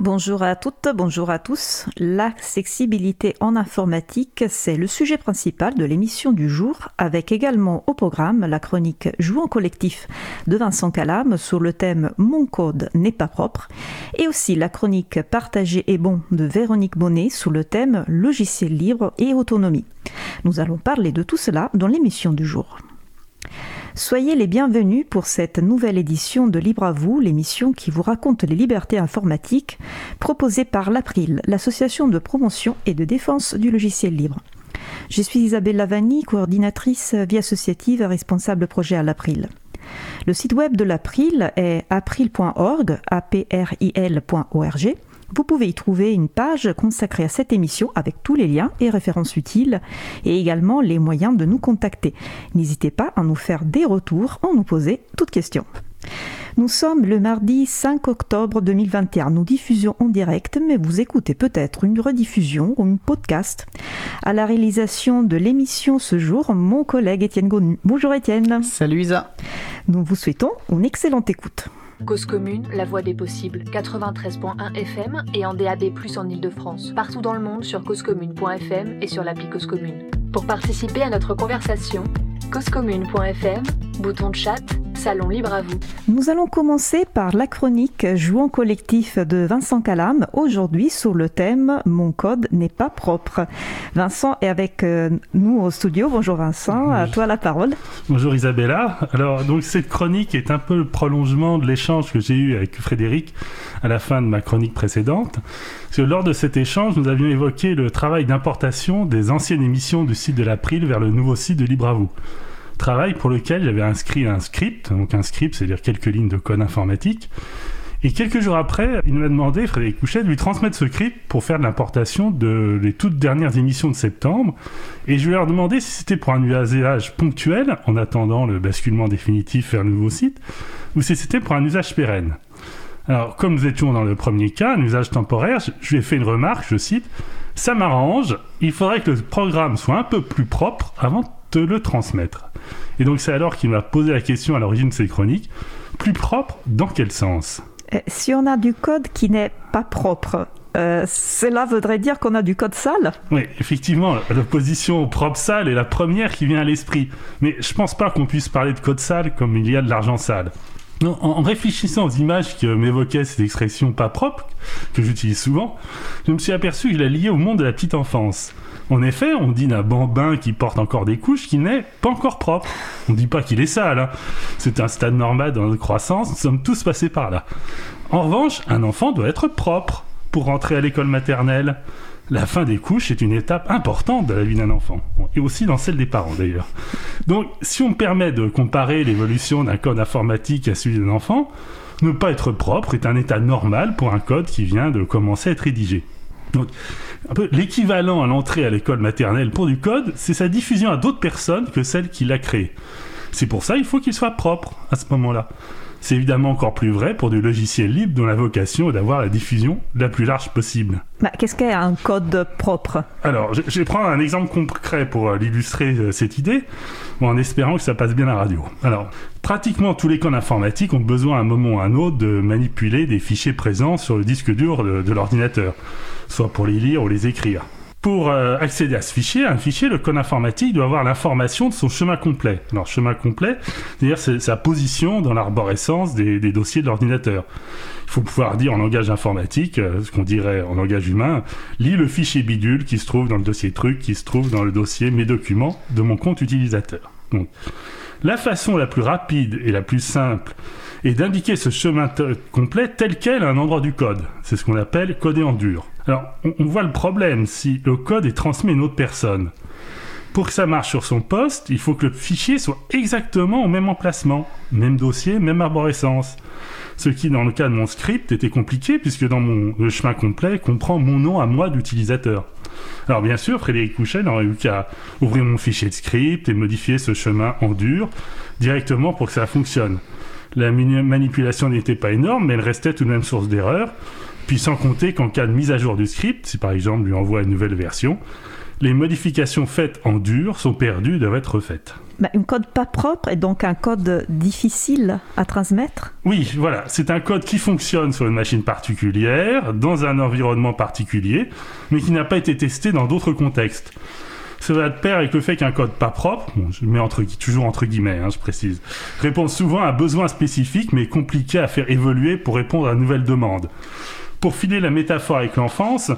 Bonjour à toutes, bonjour à tous. L'accessibilité en informatique, c'est le sujet principal de l'émission du jour, avec également au programme la chronique Jouant collectif de Vincent Calam sur le thème Mon code n'est pas propre, et aussi la chronique Partagé et bon de Véronique Bonnet sur le thème Logiciel libre et autonomie. Nous allons parler de tout cela dans l'émission du jour. Soyez les bienvenus pour cette nouvelle édition de Libre à vous, l'émission qui vous raconte les libertés informatiques, proposée par l'April, l'association de promotion et de défense du logiciel libre. Je suis Isabelle Lavani, coordinatrice vie associative et responsable projet à l'April. Le site web de l'April est april.org, april.org vous pouvez y trouver une page consacrée à cette émission avec tous les liens et références utiles et également les moyens de nous contacter. N'hésitez pas à nous faire des retours en nous poser toutes questions. Nous sommes le mardi 5 octobre 2021. Nous diffusions en direct, mais vous écoutez peut-être une rediffusion ou une podcast. À la réalisation de l'émission ce jour, mon collègue Étienne Gonu. Bonjour Étienne. Salut Isa. Nous vous souhaitons une excellente écoute. Cause commune, la voix des possibles, 93.1 FM et en DAB+, en Ile-de-France. Partout dans le monde sur causecommune.fm et sur l'appli Cause Commune. Pour participer à notre conversation, causecommune.fm, bouton de chat, Salon libre à vous. Nous allons commencer par la chronique Jouant collectif de Vincent Calam, aujourd'hui sur le thème Mon code n'est pas propre. Vincent est avec euh, nous au studio. Bonjour Vincent, à toi la parole. Bonjour Isabella. Alors donc cette chronique est un peu le prolongement de l'échange que j'ai eu avec Frédéric à la fin de ma chronique précédente. Parce que lors de cet échange, nous avions évoqué le travail d'importation des anciennes émissions du site de l'April vers le nouveau site de Libre à vous travail pour lequel j'avais inscrit un script, donc un script, c'est-à-dire quelques lignes de code informatique. Et quelques jours après, il m'a demandé, Frédéric Couchet, de lui transmettre ce script pour faire de l'importation de toutes dernières émissions de septembre. Et je lui ai demandé si c'était pour un usage ponctuel, en attendant le basculement définitif vers le nouveau site, ou si c'était pour un usage pérenne. Alors, comme nous étions dans le premier cas, un usage temporaire, je lui ai fait une remarque, je cite, Ça m'arrange, il faudrait que le programme soit un peu plus propre avant de le transmettre. Et donc c'est alors qu'il m'a posé la question à l'origine de ces chroniques, plus propre dans quel sens? Euh, Si on a du code qui n'est pas propre, euh, cela voudrait dire qu'on a du code sale? Oui, effectivement, l'opposition propre sale est la première qui vient à l'esprit. Mais je pense pas qu'on puisse parler de code sale comme il y a de l'argent sale. Non, en réfléchissant aux images que m'évoquait cette expression pas propre, que j'utilise souvent, je me suis aperçu que je la liais au monde de la petite enfance. En effet, on dit d'un bambin qui porte encore des couches qu'il n'est pas encore propre. On ne dit pas qu'il est sale. Hein. C'est un stade normal dans notre croissance. Nous sommes tous passés par là. En revanche, un enfant doit être propre pour rentrer à l'école maternelle. La fin des couches est une étape importante de la vie d'un enfant, et aussi dans celle des parents d'ailleurs. Donc, si on me permet de comparer l'évolution d'un code informatique à celui d'un enfant, ne pas être propre est un état normal pour un code qui vient de commencer à être rédigé. Donc, un peu l'équivalent à l'entrée à l'école maternelle pour du code, c'est sa diffusion à d'autres personnes que celle qui l'a créé. C'est pour ça qu'il faut qu'il soit propre à ce moment-là. C'est évidemment encore plus vrai pour du logiciel libre dont la vocation est d'avoir la diffusion la plus large possible. Bah, Qu'est-ce qu'est un code propre? Alors, je, vais prendre un exemple concret pour euh, illustrer euh, cette idée, en espérant que ça passe bien à la radio. Alors, pratiquement tous les codes informatiques ont besoin à un moment ou à un autre de manipuler des fichiers présents sur le disque dur de l'ordinateur, soit pour les lire ou les écrire. Pour euh, accéder à ce fichier, un fichier, le code informatique doit avoir l'information de son chemin complet. Alors, chemin complet, c'est-à-dire sa position dans l'arborescence des, dossiers de l'ordinateur. Il faut pouvoir dire en langage informatique, euh, ce qu'on dirait en langage humain, lis le fichier bidule qui se trouve dans le dossier truc, qui se trouve dans le dossier mes documents de mon compte utilisateur. La façon la plus rapide et la plus simple est d'indiquer ce chemin complet tel quel à un endroit du code. C'est ce qu'on appelle coder en dur. Alors, on, voit le problème si le code est transmis à une autre personne. Pour que ça marche sur son poste, il faut que le fichier soit exactement au même emplacement, même dossier, même arborescence. Ce qui, dans le cas de mon script, était compliqué puisque dans mon, le chemin complet comprend mon nom à moi d'utilisateur. Alors bien sûr, Frédéric Couchet n'aurait eu qu'à ouvrir mon fichier de script et modifier ce chemin en dur directement pour que ça fonctionne. La manipulation n'était pas énorme, mais elle restait tout de même source d'erreur puis sans compter qu'en cas de mise à jour du script, si par exemple lui envoie une nouvelle version, les modifications faites en dur sont perdues et doivent être refaites. Bah, un code pas propre est donc un code difficile à transmettre Oui, voilà, c'est un code qui fonctionne sur une machine particulière, dans un environnement particulier, mais qui n'a pas été testé dans d'autres contextes. Ça va de pair avec le fait qu'un code pas propre, je mets entre, toujours entre guillemets, hein, je précise, répond souvent à un besoin spécifique mais compliqué à faire évoluer pour répondre à une nouvelle demande. Pour filer la métaphore avec l'enfance,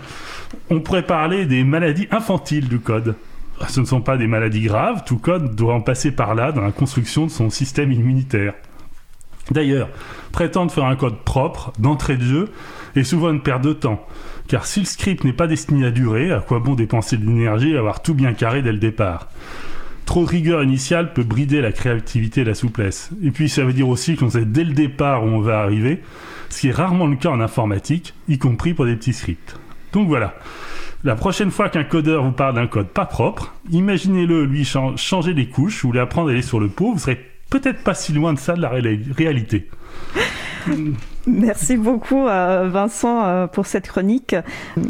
on pourrait parler des maladies infantiles du code. Ce ne sont pas des maladies graves, tout code doit en passer par là dans la construction de son système immunitaire. D'ailleurs, prétendre faire un code propre, d'entrée de jeu, est souvent une perte de temps. Car si le script n'est pas destiné à durer, à quoi bon dépenser de l'énergie et avoir tout bien carré dès le départ? Trop de rigueur initiale peut brider la créativité et la souplesse. Et puis ça veut dire aussi qu'on sait dès le départ où on va arriver, ce qui est rarement le cas en informatique, y compris pour des petits scripts. Donc voilà. La prochaine fois qu'un codeur vous parle d'un code pas propre, imaginez-le lui changer les couches ou lui apprendre à aller sur le pot, vous serez peut-être pas si loin de ça de la réalité. Merci beaucoup euh, Vincent euh, pour cette chronique.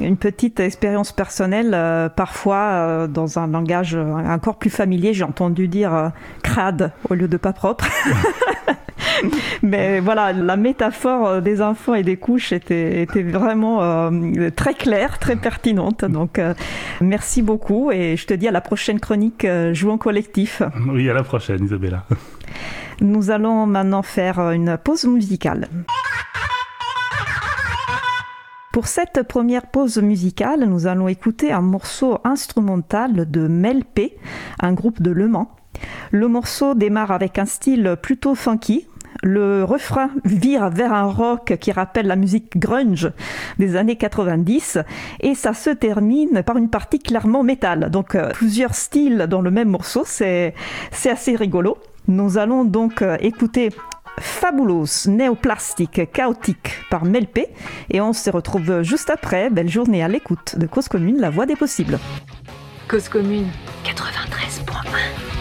Une petite expérience personnelle, euh, parfois dans un langage encore plus familier, j'ai entendu dire crade au lieu de pas propre. Mais voilà, la métaphore des enfants et des couches était, était vraiment très claire, très pertinente. Donc merci beaucoup et je te dis à la prochaine chronique Jouons collectif. Oui, à la prochaine Isabella. Nous allons maintenant faire une pause musicale. Pour cette première pause musicale, nous allons écouter un morceau instrumental de Melpé, un groupe de Le Mans. Le morceau démarre avec un style plutôt funky, le refrain vire vers un rock qui rappelle la musique grunge des années 90 et ça se termine par une partie clairement métal. Donc euh, plusieurs styles dans le même morceau, c'est assez rigolo. Nous allons donc euh, écouter Fabulous, néoplastique, chaotique par Melpé et on se retrouve juste après. Belle journée à l'écoute de Cause Commune, la voix des possibles. Cause Commune 93.1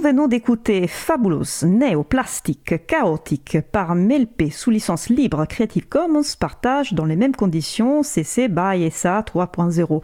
Nous venons d'écouter Fabulous, Néoplastique, Chaotique par Melp sous licence libre Creative Commons partage dans les mêmes conditions CC BY SA 3.0.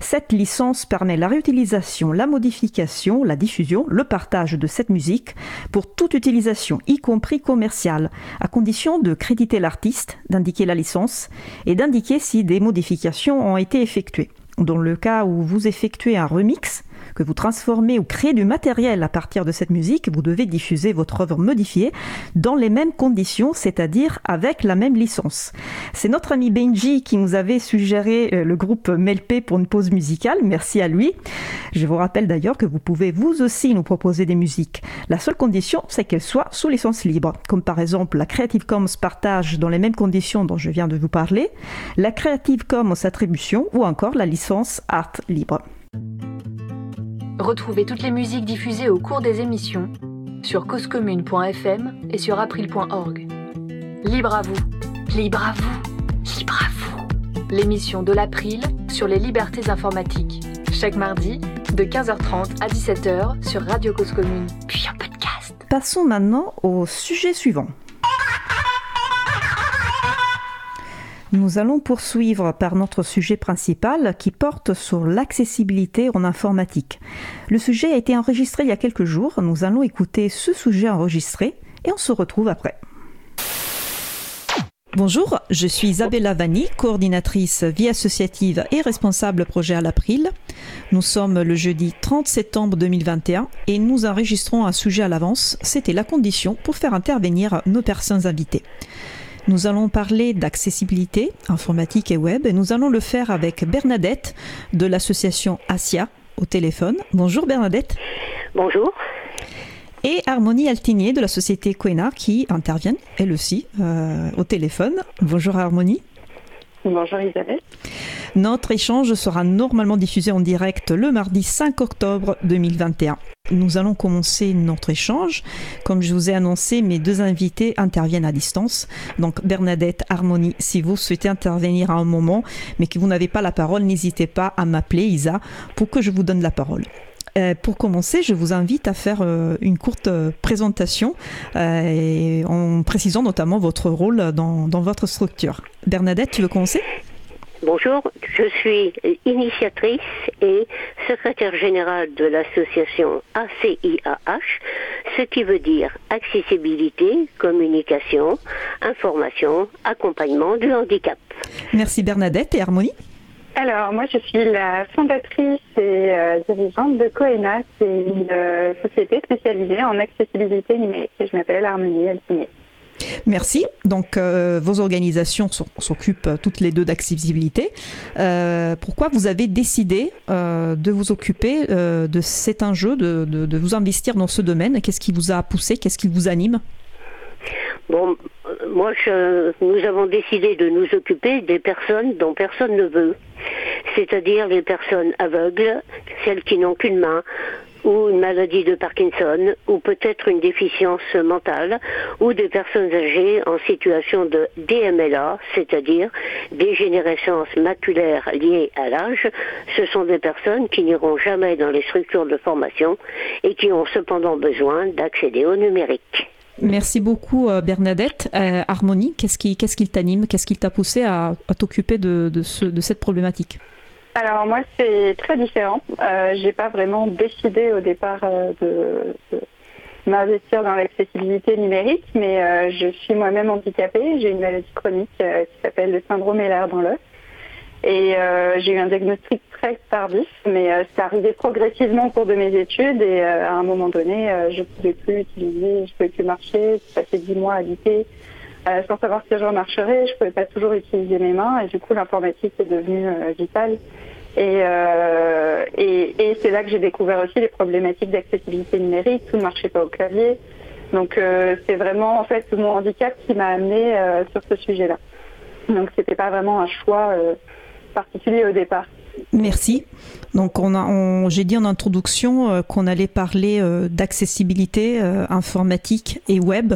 Cette licence permet la réutilisation, la modification, la diffusion, le partage de cette musique pour toute utilisation, y compris commerciale, à condition de créditer l'artiste, d'indiquer la licence et d'indiquer si des modifications ont été effectuées. Dans le cas où vous effectuez un remix, que vous transformez ou créez du matériel à partir de cette musique, vous devez diffuser votre œuvre modifiée dans les mêmes conditions, c'est-à-dire avec la même licence. C'est notre ami Benji qui nous avait suggéré euh, le groupe Melpé pour une pause musicale. Merci à lui. Je vous rappelle d'ailleurs que vous pouvez vous aussi nous proposer des musiques. La seule condition, c'est qu'elles soient sous licence libre, comme par exemple la Creative Commons partage dans les mêmes conditions dont je viens de vous parler, la Creative Commons attribution ou encore la licence Art libre. Retrouvez toutes les musiques diffusées au cours des émissions sur causecommune.fm et sur april.org. Libre à vous, libre à vous, libre à vous. L'émission de l'April sur les libertés informatiques. Chaque mardi, de 15h30 à 17h sur Radio Cause Commune, puis en podcast. Passons maintenant au sujet suivant. Nous allons poursuivre par notre sujet principal qui porte sur l'accessibilité en informatique. Le sujet a été enregistré il y a quelques jours. Nous allons écouter ce sujet enregistré et on se retrouve après. Bonjour, je suis Isabella Vanni, coordinatrice vie associative et responsable projet à l'April. Nous sommes le jeudi 30 septembre 2021 et nous enregistrons un sujet à l'avance. C'était la condition pour faire intervenir nos personnes invitées. Nous allons parler d'accessibilité informatique et web et nous allons le faire avec Bernadette de l'association ASIA au téléphone. Bonjour Bernadette. Bonjour. Et Harmonie Altinier de la société Quena qui intervient elle aussi euh, au téléphone. Bonjour Harmonie. Bonjour Isabelle. Notre échange sera normalement diffusé en direct le mardi 5 octobre 2021. Nous allons commencer notre échange. Comme je vous ai annoncé, mes deux invités interviennent à distance. Donc Bernadette, Harmonie, si vous souhaitez intervenir à un moment, mais que vous n'avez pas la parole, n'hésitez pas à m'appeler Isa pour que je vous donne la parole. Euh, pour commencer, je vous invite à faire euh, une courte euh, présentation en précisant notamment votre rôle dans, dans votre structure. Bernadette, tu veux commencer? Bonjour, je suis initiatrice et secrétaire générale de l'association ACIAH, ce qui veut dire accessibilité, communication, information, accompagnement du handicap. Merci Bernadette et Harmonie? Alors, moi, je suis la fondatrice et euh, dirigeante de Coena, c'est une euh, société spécialisée en accessibilité numérique. Je m'appelle Harmonie Alsigné. Merci. Donc, euh, vos organisations s'occupent toutes les deux d'accessibilité. Euh, pourquoi vous avez décidé euh, de vous occuper de cet enjeu, de, de, de, vous investir dans ce domaine? Qu'est-ce qui vous a poussé? Qu'est-ce qui vous anime? Bon, moi, je, nous avons décidé de nous occuper des personnes dont personne ne veut, c'est-à-dire les personnes aveugles, celles qui n'ont qu'une main, ou une maladie de Parkinson, ou peut-être une déficience mentale, ou des personnes âgées en situation de DMLA, c'est-à-dire dégénérescence maculaire liée à l'âge. Ce sont des personnes qui n'iront jamais dans les structures de formation et qui ont cependant besoin d'accéder au numérique. Merci beaucoup euh, Bernadette. Euh, Harmonie, qu'est-ce qui, qu'est-ce qui t'anime? Qu'est-ce qui t'a poussé à, t'occuper de, ce, de cette problématique? Alors moi c'est très différent. Euh, j'ai pas vraiment décidé au départ euh, de, m'investir dans l'accessibilité numérique, mais je suis moi-même handicapée. J'ai une maladie chronique qui s'appelle le syndrome Ehlers dans l'os. Et euh, j'ai eu un diagnostic très tardif, mais euh, c'est arrivé progressivement au cours de mes études et à un moment donné, je ne pouvais plus utiliser, je ne pouvais plus marcher, j'ai passé dix mois à habiter sans savoir si je remarcherais, je ne pouvais pas toujours utiliser mes mains et du coup l'informatique est devenue vitale. Et, euh, c'est là que j'ai découvert aussi les problématiques d'accessibilité numérique. Tout ne marchait pas au clavier. Donc euh, c'est vraiment en fait mon handicap qui m'a amené euh, sur ce sujet-là. Donc c'était pas vraiment un choix euh, particulier au départ. Merci. Donc, on on, j'ai dit en introduction euh, qu'on allait parler euh, d'accessibilité euh, informatique et web,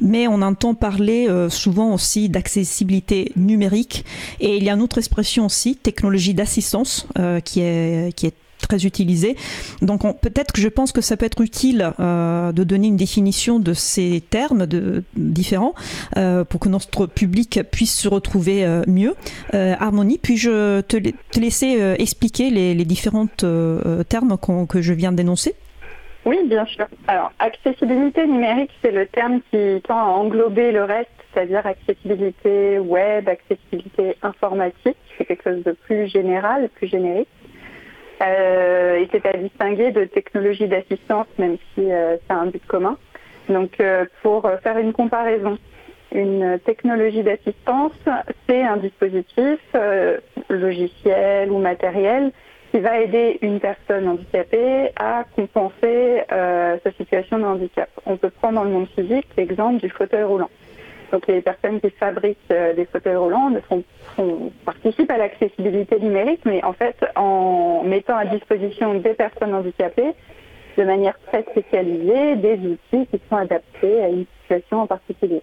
mais on entend parler souvent aussi d'accessibilité numérique. Et il y a une autre expression aussi, technologie d'assistance, qui est qui est très utilisé. Donc peut-être que je pense que ça peut être utile de donner une définition de ces termes différents pour que notre public puisse se retrouver mieux. Harmonie, puis-je te, te, laisser expliquer les, les différents termes que je viens d'énoncer? Oui, bien sûr. Alors, accessibilité numérique, c'est le terme qui tend à englober le reste, c'est-à-dire accessibilité web, accessibilité informatique. C'est quelque chose de plus général, plus générique. Euh, et c'est à distinguer de technologie d'assistance, même si euh, c'est un but commun. Donc, euh, pour faire une comparaison, une technologie d'assistance, c'est un dispositif logiciel ou matériel qui va aider une personne handicapée à compenser euh, sa situation de handicap. On peut prendre dans le monde physique l'exemple du fauteuil roulant. Donc les personnes qui fabriquent euh, des fauteuils roulants participent à l'accessibilité numérique, mais en fait en mettant à disposition des personnes handicapées de manière très spécialisée des outils qui sont adaptés à une situation en particulier.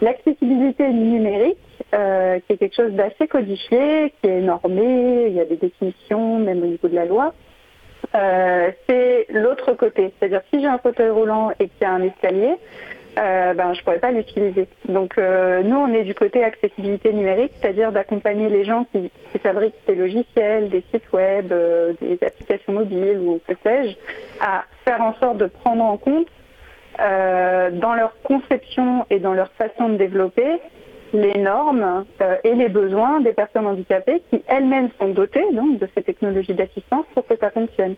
L'accessibilité numérique, euh, qui est quelque chose d'assez codifié, qui est normé, il y a des définitions même au niveau de la loi, euh, c'est l'autre côté. C'est-à-dire si j'ai un fauteuil roulant et qu'il y a un escalier, euh, ben, je ne pourrais pas l'utiliser. Donc nous, on est du côté accessibilité numérique, c'est-à-dire d'accompagner les gens qui, fabriquent des logiciels, des sites web, des applications mobiles ou que sais-je, à faire en sorte de prendre en compte euh, dans leur conception et dans leur façon de développer les normes euh, et les besoins des personnes handicapées qui elles-mêmes sont dotées de ces technologies d'assistance pour que ça fonctionne.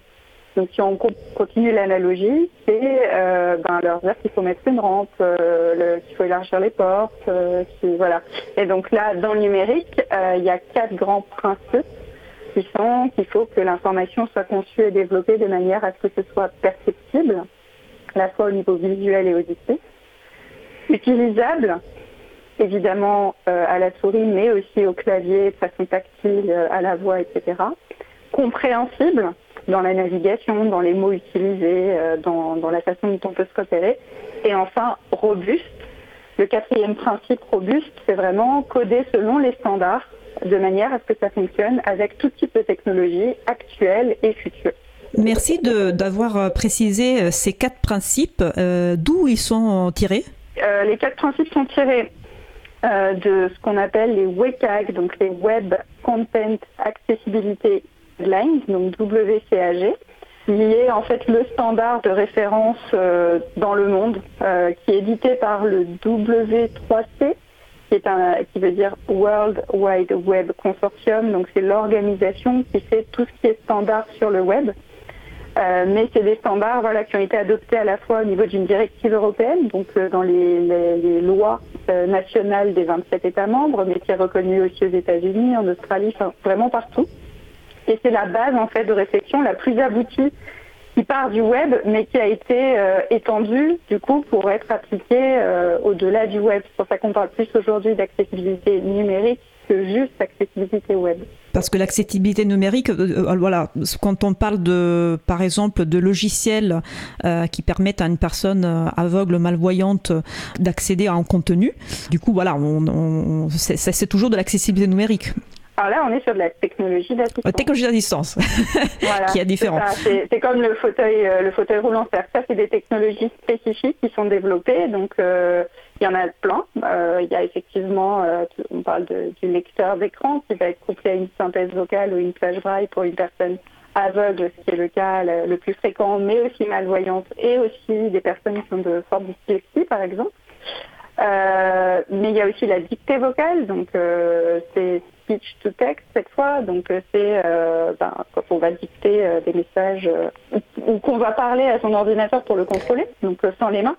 Donc si on continue l'analogie, c'est euh, ben, leur dire qu'il faut mettre une rampe, qu'il faut élargir les portes, voilà. Et donc là, dans le numérique, il y a quatre grands principes qui sont qu'il faut que l'information soit conçue et développée de manière à ce que ce soit perceptible, à la fois au niveau visuel et auditif. Utilisable, évidemment euh, à la souris, mais aussi au clavier, de façon tactile, euh, à la voix, etc. Compréhensible dans la navigation, dans les mots utilisés, euh, dans, dans, la façon dont on peut se repérer. Et enfin, robuste. Le quatrième principe robuste, c'est vraiment coder selon les standards de manière à ce que ça fonctionne avec tout type de technologie actuelle et future. Merci d'avoir euh, précisé euh, ces quatre principes. Euh, d'où ils sont tirés? Les quatre principes sont tirés de ce qu'on appelle les WCAG, donc les Web Content Accessibility Donc WCAG, qui est en fait le standard de référence dans le monde, qui est édité par le W3C, qui, est un, qui veut dire World Wide Web Consortium, donc c'est l'organisation qui fait tout ce qui est standard sur le web. Euh, mais c'est des standards voilà, qui ont été adoptés à la fois au niveau d'une directive européenne, donc euh, dans les, les, lois euh, nationales des 27 États membres, mais qui est reconnue aussi aux États-Unis, en Australie, vraiment partout. Et c'est la base en fait de réflexion la plus aboutie qui part du web, mais qui a été étendue du coup pour être appliquée au-delà du web. C'est pour ça qu'on parle plus aujourd'hui d'accessibilité numérique que juste accessibilité web. Parce que l'accessibilité numérique, euh, euh, voilà, quand on parle de, par exemple, de logiciels euh, qui permettent à une personne aveugle, malvoyante, d'accéder à un contenu, du coup, voilà, c'est toujours de l'accessibilité numérique. Alors là, on est sur de la technologie d'assistance. Technologie d'assistance, voilà, qui est différent. C'est comme le fauteuil, le fauteuil roulant. Ça, c'est des technologies spécifiques qui sont développées. Donc, il y en a plein. Euh, il y a effectivement, euh, on parle du lecteur d'écran qui va être couplé à une synthèse vocale ou une plage braille pour une personne aveugle, ce qui est le cas le, plus fréquent, mais aussi malvoyante, et aussi des personnes qui ont de fortes dyslexie, par exemple. Euh, mais il y a aussi la dictée vocale, donc c'est speech to text cette fois, donc c'est ben, quand on va dicter des messages ou qu'on va parler à son ordinateur pour le contrôler, donc sans les mains.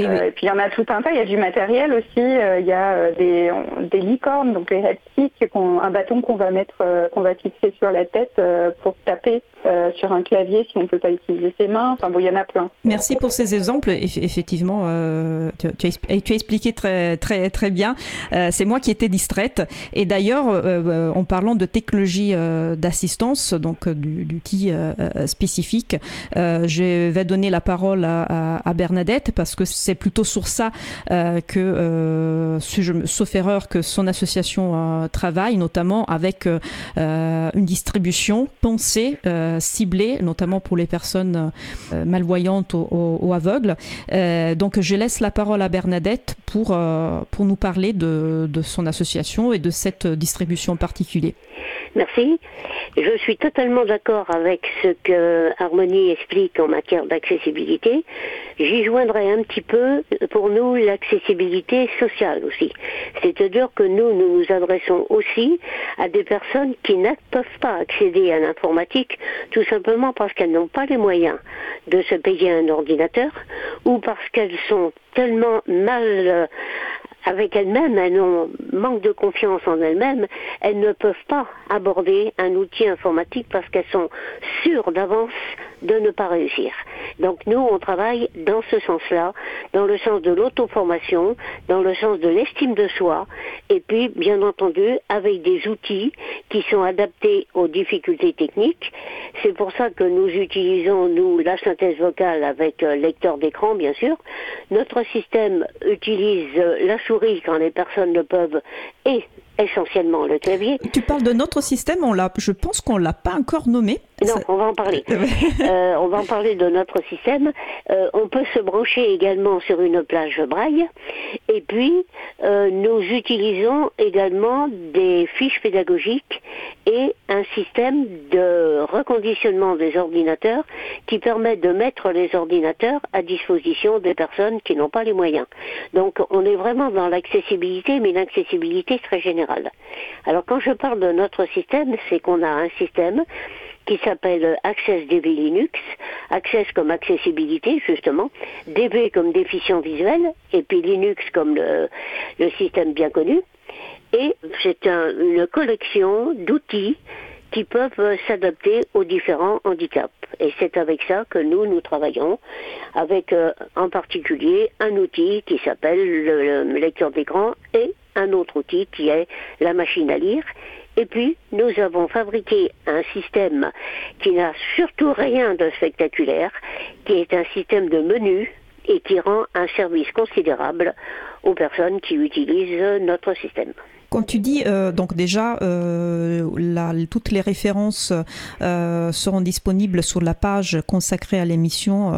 Euh, et, puis il y en a tout un tas. Il y a du matériel aussi. Euh, il y a euh, des, des licornes, donc les red un bâton qu'on va mettre, qu'on va fixer sur la tête pour taper sur un clavier si on ne peut pas utiliser ses mains. Enfin bon, il y en a plein. Merci pour ces exemples. Effectivement, tu, tu, as, tu, as, expliqué très très très bien. C'est moi qui étais distraite. Et d'ailleurs, en parlant de technologie d'assistance, donc d'outils spécifiques, je vais donner la parole à, à, à Bernadette parce que c'est plutôt sur ça que, si je, sauf erreur, que son association travaille, notamment avec une distribution pensée, ciblée, notamment pour les personnes malvoyantes ou, aveugles. donc je laisse la parole à Bernadette pour, pour nous parler de, de son association et de cette distribution particulière. Merci. Je suis totalement d'accord avec ce que Harmonie explique en matière d'accessibilité. J'y joindrai un petit peu pour nous l'accessibilité sociale aussi. C'est-à-dire que nous, nous nous adressons aussi à des personnes qui ne peuvent pas accéder à l'informatique tout simplement parce qu'elles n'ont pas les moyens de se payer un ordinateur ou parce qu'elles sont tellement mal avec elles-mêmes, elles ont manque de confiance en elles-mêmes, elles ne peuvent pas aborder un outil informatique parce qu'elles sont sûres d'avance de ne pas réussir. Donc nous, on travaille dans ce sens-là, dans le sens de l'auto-formation, dans le sens de l'estime de soi, et puis, bien entendu, avec des outils qui sont adaptés aux difficultés techniques. C'est pour ça que nous utilisons, nous, la synthèse vocale avec euh, lecteur d'écran, bien sûr. Notre système utilise euh, la souris quand les personnes le peuvent et essentiellement le clavier. Tu parles de notre système, on l'a, je pense qu'on l'a pas encore nommé. Non, on va en parler. euh, on va en parler de notre système. Euh, on peut se brancher également sur une plage braille. Et puis, euh, nous utilisons également des fiches pédagogiques et un système de reconditionnement des ordinateurs qui permet de mettre les ordinateurs à disposition des personnes qui n'ont pas les moyens. Donc, on est vraiment dans l'accessibilité, mais l'accessibilité très générale. Alors, quand je parle de notre système, c'est qu'on a un système qui s'appelle Access DB Linux, Access comme accessibilité justement, DB comme déficient visuel, et puis Linux comme le, système bien connu. Et c'est une collection d'outils qui peuvent s'adapter aux différents handicaps. Et c'est avec ça que nous, nous travaillons, avec euh, en particulier un outil qui s'appelle le lecteur d'écran et un autre outil qui est la machine à lire et puis, nous avons fabriqué un système qui n'a surtout rien de spectaculaire, qui est un système de menu et qui rend un service considérable aux personnes qui utilisent notre système. Quand tu dis euh, donc déjà euh, toutes les références euh, seront disponibles sur la page consacrée à l'émission,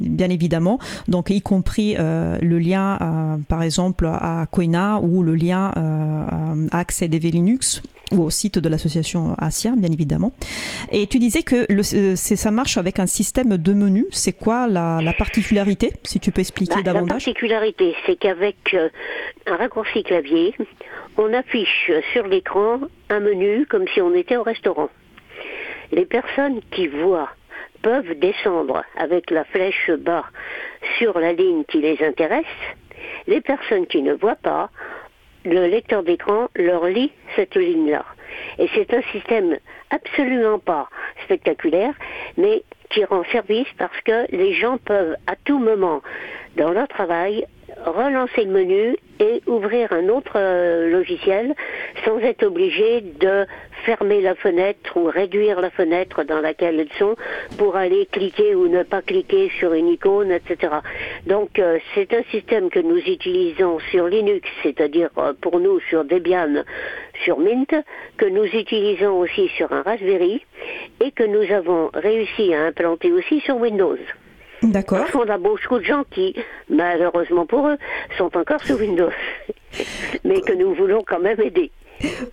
bien évidemment, donc y compris le lien par exemple à Koina ou le lien à Accès DV Linux ou au site de l'association Asia, bien évidemment. Et tu disais que le, ça marche avec un système de menu. C'est quoi la, particularité, si tu peux expliquer bah, davantage? La particularité, c'est qu'avec un raccourci clavier, on affiche sur l'écran un menu comme si on était au restaurant. Les personnes qui voient peuvent descendre avec la flèche bas sur la ligne qui les intéresse. Les personnes qui ne voient pas, le lecteur d'écran leur lit cette ligne-là. Et c'est un système absolument pas spectaculaire, mais qui rend service parce que les gens peuvent à tout moment dans leur travail relancer le menu et ouvrir un autre euh, logiciel sans être obligé de fermer la fenêtre ou réduire la fenêtre dans laquelle elles sont pour aller cliquer ou ne pas cliquer sur une icône, etc. Donc euh, c'est un système que nous utilisons sur Linux, c'est-à-dire euh, pour nous sur Debian, sur Mint, que nous utilisons aussi sur un Raspberry et que nous avons réussi à implanter aussi sur Windows. D'accord. On a beaucoup de gens qui, malheureusement pour eux, sont encore sous Windows, mais que nous voulons quand même aider.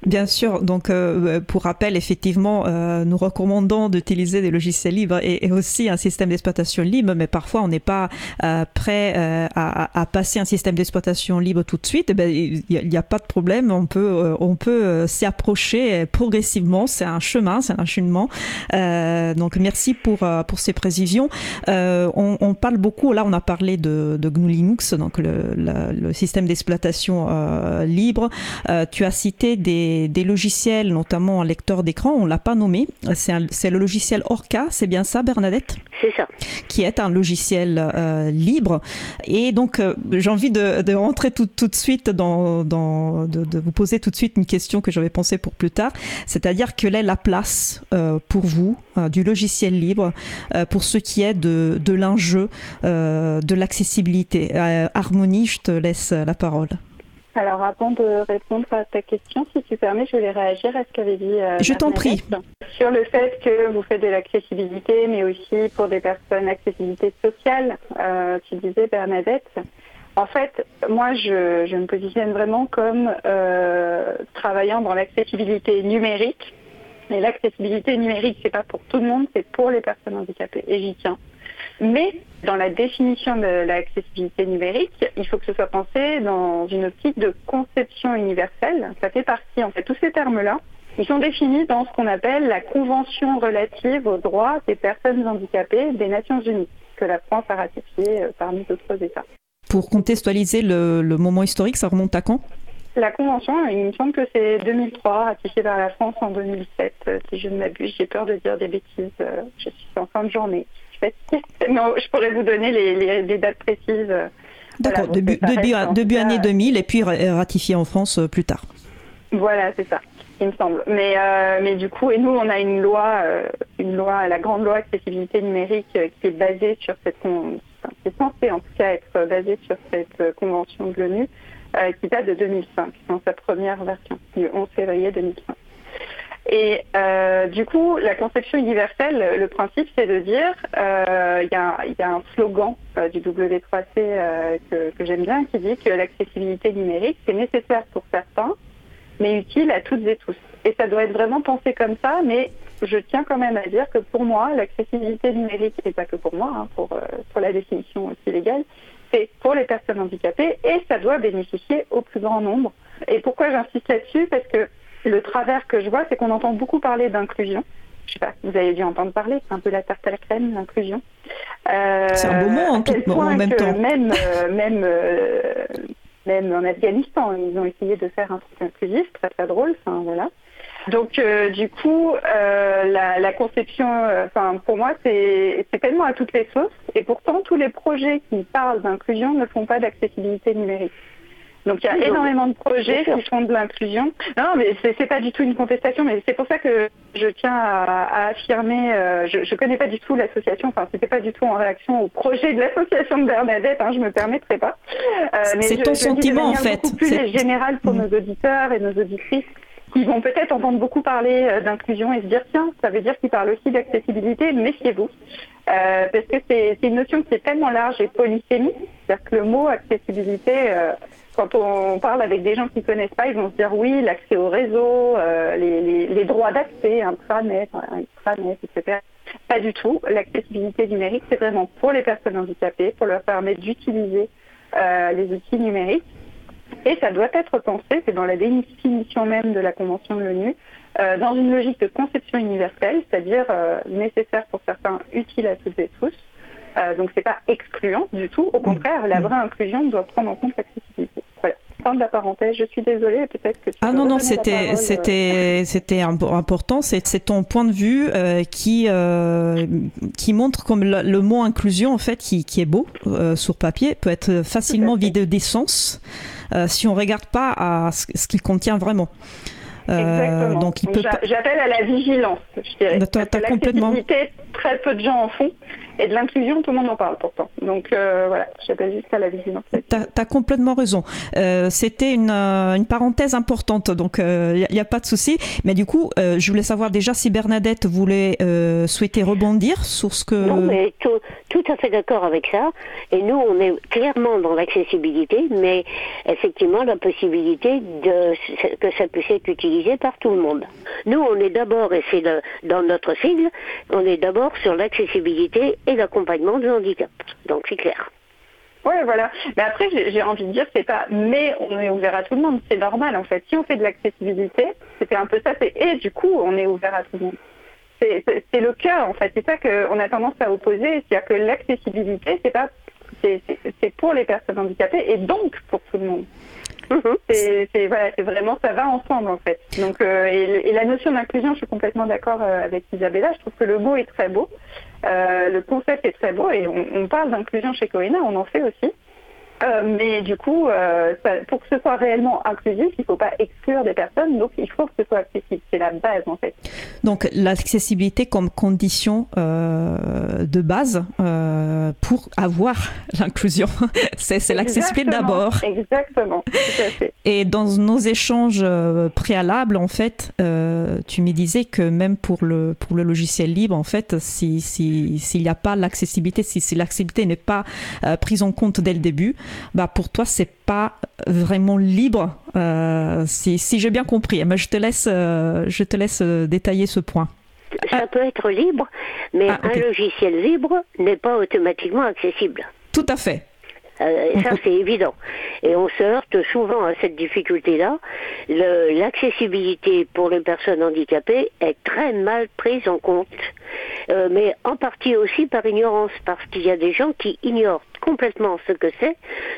Bien sûr, donc euh, pour rappel, effectivement, euh, nous recommandons d'utiliser des logiciels libres et, aussi un système d'exploitation libre, mais parfois on n'est pas euh, prêt à, passer un système d'exploitation libre tout de suite. Eh ben, il n'y a, pas de problème, on peut, on peut s'y approcher progressivement. C'est un chemin, c'est un cheminement. donc merci pour pour ces précisions. On, parle beaucoup. Là, on a parlé de, GNU Linux, donc le, le système d'exploitation libre. tu as cité des, des logiciels, notamment un lecteur d'écran, on l'a pas nommé. C'est le logiciel Orca, c'est bien ça, Bernadette? C'est ça. Qui est un logiciel euh, libre. Et donc, euh, j'ai envie de, de, rentrer tout, tout de suite dans, dans de, de, vous poser tout de suite une question que j'avais pensée pour plus tard. C'est-à-dire quelle est la place euh, pour vous du logiciel libre pour ce qui est de, de l'enjeu de l'accessibilité? Harmonie, je te laisse la parole. Alors, avant de répondre à ta question, si tu permets, je voulais réagir à ce qu'avait dit. Euh, je t'en prie. Sur le fait que vous faites de l'accessibilité, mais aussi pour des personnes, accessibilité sociale, euh, tu disais Bernadette. En fait, moi, je, je me positionne vraiment comme euh, travaillant dans l'accessibilité numérique. Et l'accessibilité numérique, c'est pas pour tout le monde, c'est pour les personnes handicapées. Et j'y tiens. Mais dans la définition de l'accessibilité numérique, il faut que ce soit pensé dans une optique de conception universelle. Ça fait partie, en fait, tous ces termes-là, ils sont définis dans ce qu'on appelle la Convention relative aux droits des personnes handicapées des Nations Unies, que la France a ratifié euh, parmi d'autres États. Pour contextualiser le, le moment historique, ça remonte à quand? La convention, il me semble que c'est 2003, ratifiée par la France en 2007, euh, si je ne m'abuse. J'ai peur de dire des bêtises. Euh, je suis en fin de journée. Non, je pourrais vous donner les, dates précises. D'accord, début, début, année 2000 et puis ratifié en France euh, plus tard. Voilà, c'est ça, il me semble. Mais, euh, mais du coup, et nous, on a une loi, euh, une loi, la grande loi accessibilité numérique qui est basée sur cette, qui est censée en tout cas être basée sur cette convention de l'ONU, qui date de 2005, dans sa première version, du 11 février 2005. Et euh, du coup, la conception universelle, le principe, c'est de dire, euh, il y, a, un slogan euh, du W3C que, que j'aime bien qui dit que l'accessibilité numérique, c'est nécessaire pour certains, mais utile à toutes et tous. Et ça doit être vraiment pensé comme ça, mais je tiens quand même à dire que pour moi, l'accessibilité numérique, et pas que pour moi, hein, pour, pour la définition aussi légale, c'est pour les personnes handicapées et ça doit bénéficier au plus grand nombre. Et pourquoi j'insiste là-dessus? Parce que le travers que je vois, c'est qu'on entend beaucoup parler d'inclusion. Je sais pas, vous avez dû entendre parler, c'est un peu la tarte à la crème, l'inclusion. Euh, c'est un beau mot en, tout, en même temps. Même, euh, même, euh, même en Afghanistan, ils ont essayé de faire un truc inclusif, très très drôle, enfin voilà. Donc du coup, la, la, conception, enfin pour moi, c'est tellement à toutes les sauces. Et pourtant, tous les projets qui parlent d'inclusion ne font pas d'accessibilité numérique. Donc il y a énormément de projets qui font de l'inclusion. Non, mais c'est pas du tout une contestation, mais c'est pour ça que je tiens à, affirmer. Euh, je, ne connais pas du tout l'association. Enfin, c'était pas du tout en réaction au projet de l'association de Bernadette. Hein, je me permettrai pas. Euh, c'est ton sentiment en fait. Beaucoup plus général pour nos auditeurs et nos auditrices qui vont peut-être entendre beaucoup parler euh, d'inclusion et se dire tiens, ça veut dire qu'ils parlent aussi d'accessibilité, méfiez-vous. Euh, parce que c'est une notion qui est tellement large et polysémique, c'est-à-dire que le mot accessibilité, euh, quand on parle avec des gens qui ne connaissent pas, ils vont se dire oui, l'accès au réseau, euh, les, droits d'accès, intranet, intranet, etc. Pas du tout. L'accessibilité numérique, c'est vraiment pour les personnes handicapées, pour leur permettre d'utiliser euh, les outils numériques. Et ça doit être pensé, c'est dans la définition même de la Convention de l'ONU, euh, dans une logique de conception universelle, c'est-à-dire nécessaire pour certains, utile à toutes et tous. Euh, donc c'est pas excluant du tout. Au contraire, la vraie inclusion doit prendre en compte l'accessibilité. Voilà. Fin de la parenthèse. Je suis désolée, peut-être que. Tu ah non non, c'était c'était c'était important. C'est ton point de vue euh, qui euh, qui montre comme le, mot inclusion en fait qui, qui est beau euh, sur papier peut être facilement vidé d'essence si on regarde pas à ce qu'il contient vraiment. Euh, donc J'appelle à la vigilance, je dirais. Parce que complètement... très peu de gens en font. Et de l'inclusion, tout le monde en parle pourtant. Donc euh, voilà, j'appelle juste à la vigilance. Tu as, complètement raison. Euh, C'était une, euh, une, parenthèse importante, donc il euh, n'y a, a, pas de souci. Mais du coup, euh, je voulais savoir déjà si Bernadette voulait souhaiter rebondir sur ce que... Non, mais tout, tout à fait d'accord avec ça. Et nous, on est clairement dans l'accessibilité, mais effectivement la possibilité de, que ça puisse être utilisé par tout le monde. Nous, on est d'abord, et c'est dans notre sigle, on est d'abord sur l'accessibilité et l'accompagnement du handicap. Donc c'est clair. Oui, voilà. Mais après, j'ai envie de dire, c'est pas mais on est ouvert à tout le monde, c'est normal en fait. Si on fait de l'accessibilité, c'était un peu ça, c'est et du coup, on est ouvert à tout le monde. C'est le cœur en fait. C'est ça qu'on a tendance à opposer, c'est-à-dire que l'accessibilité, c'est pas c'est pour les personnes handicapées et donc pour tout le monde. Mhm. C'est voilà, vraiment, ça va ensemble en fait. Donc, euh, et, la notion d'inclusion, je suis complètement d'accord euh, avec Isabella. Je trouve que le mot est très beau, le concept est très beau, et on, on parle d'inclusion chez Coena, on en fait aussi. Euh, mais du coup, euh, pour que ce soit réellement inclusif, il ne faut pas exclure des personnes, donc il faut que ce soit accessible. C'est la base en fait. Donc l'accessibilité comme condition euh, de base pour avoir l'inclusion, c'est l'accessibilité d'abord. Exactement, Et dans nos échanges préalables, en fait, tu me disais que même pour le, pour le logiciel libre, en fait, s'il si, s'il n'y a pas l'accessibilité, si, si l'accessibilité n'est pas prise en compte dès le début, bah pour toi c'est pas vraiment libre. Euh, si, si j'ai bien compris, mais je te laisse, euh, je te laisse euh, détailler ce point. Ça peut être libre, mais ah, un logiciel libre n'est pas automatiquement accessible. Tout à fait. Euh, ça, c'est évident. Et on se heurte souvent à cette difficulté-là. L'accessibilité pour les personnes handicapées est très mal prise en compte, euh, mais en partie aussi par ignorance, parce qu'il y a des gens qui ignorent complètement ce que c'est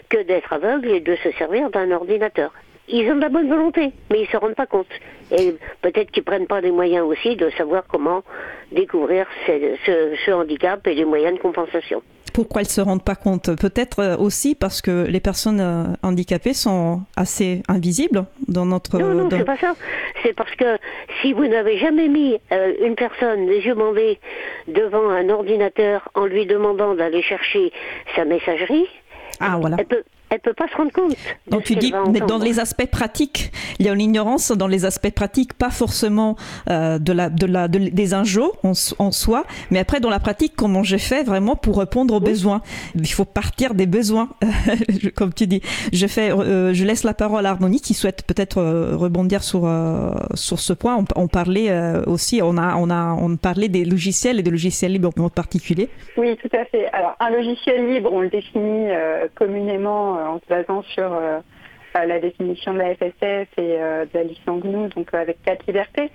que d'être aveugle et de se servir d'un ordinateur. Ils ont de la bonne volonté, mais ils ne se rendent pas compte. Et peut-être qu'ils prennent pas les moyens aussi de savoir comment découvrir ce handicap et les moyens de compensation pourquoi elles se rendent pas compte Peut-être euh, aussi parce que les personnes euh, handicapées sont assez invisibles dans notre. Non, non, c'est pas ça. C'est parce que si vous n'avez jamais mis euh, une personne les yeux bandés devant un ordinateur en lui demandant d'aller chercher sa messagerie, ah, voilà. elle peut, elle peut pas se rendre compte. Donc tu dis, mais dans les aspects pratiques, il y a une ignorance dans les aspects pratiques, pas forcément euh, de la, de la, des injos en, en, soi, mais après dans la pratique, comment j'ai fait vraiment pour répondre aux besoins. Il faut partir des besoins, comme tu dis. Je fais, euh, je laisse la parole à Harmonie qui souhaite peut-être euh, rebondir sur sur ce point. On, on parlait aussi, on a on a on parlait des logiciels et des logiciels libres en particulier. Oui, tout à fait. Alors un logiciel libre, on le définit communément en se basant sur euh, la définition de la FSF et euh, de la licence GNU, donc euh, avec quatre libertés.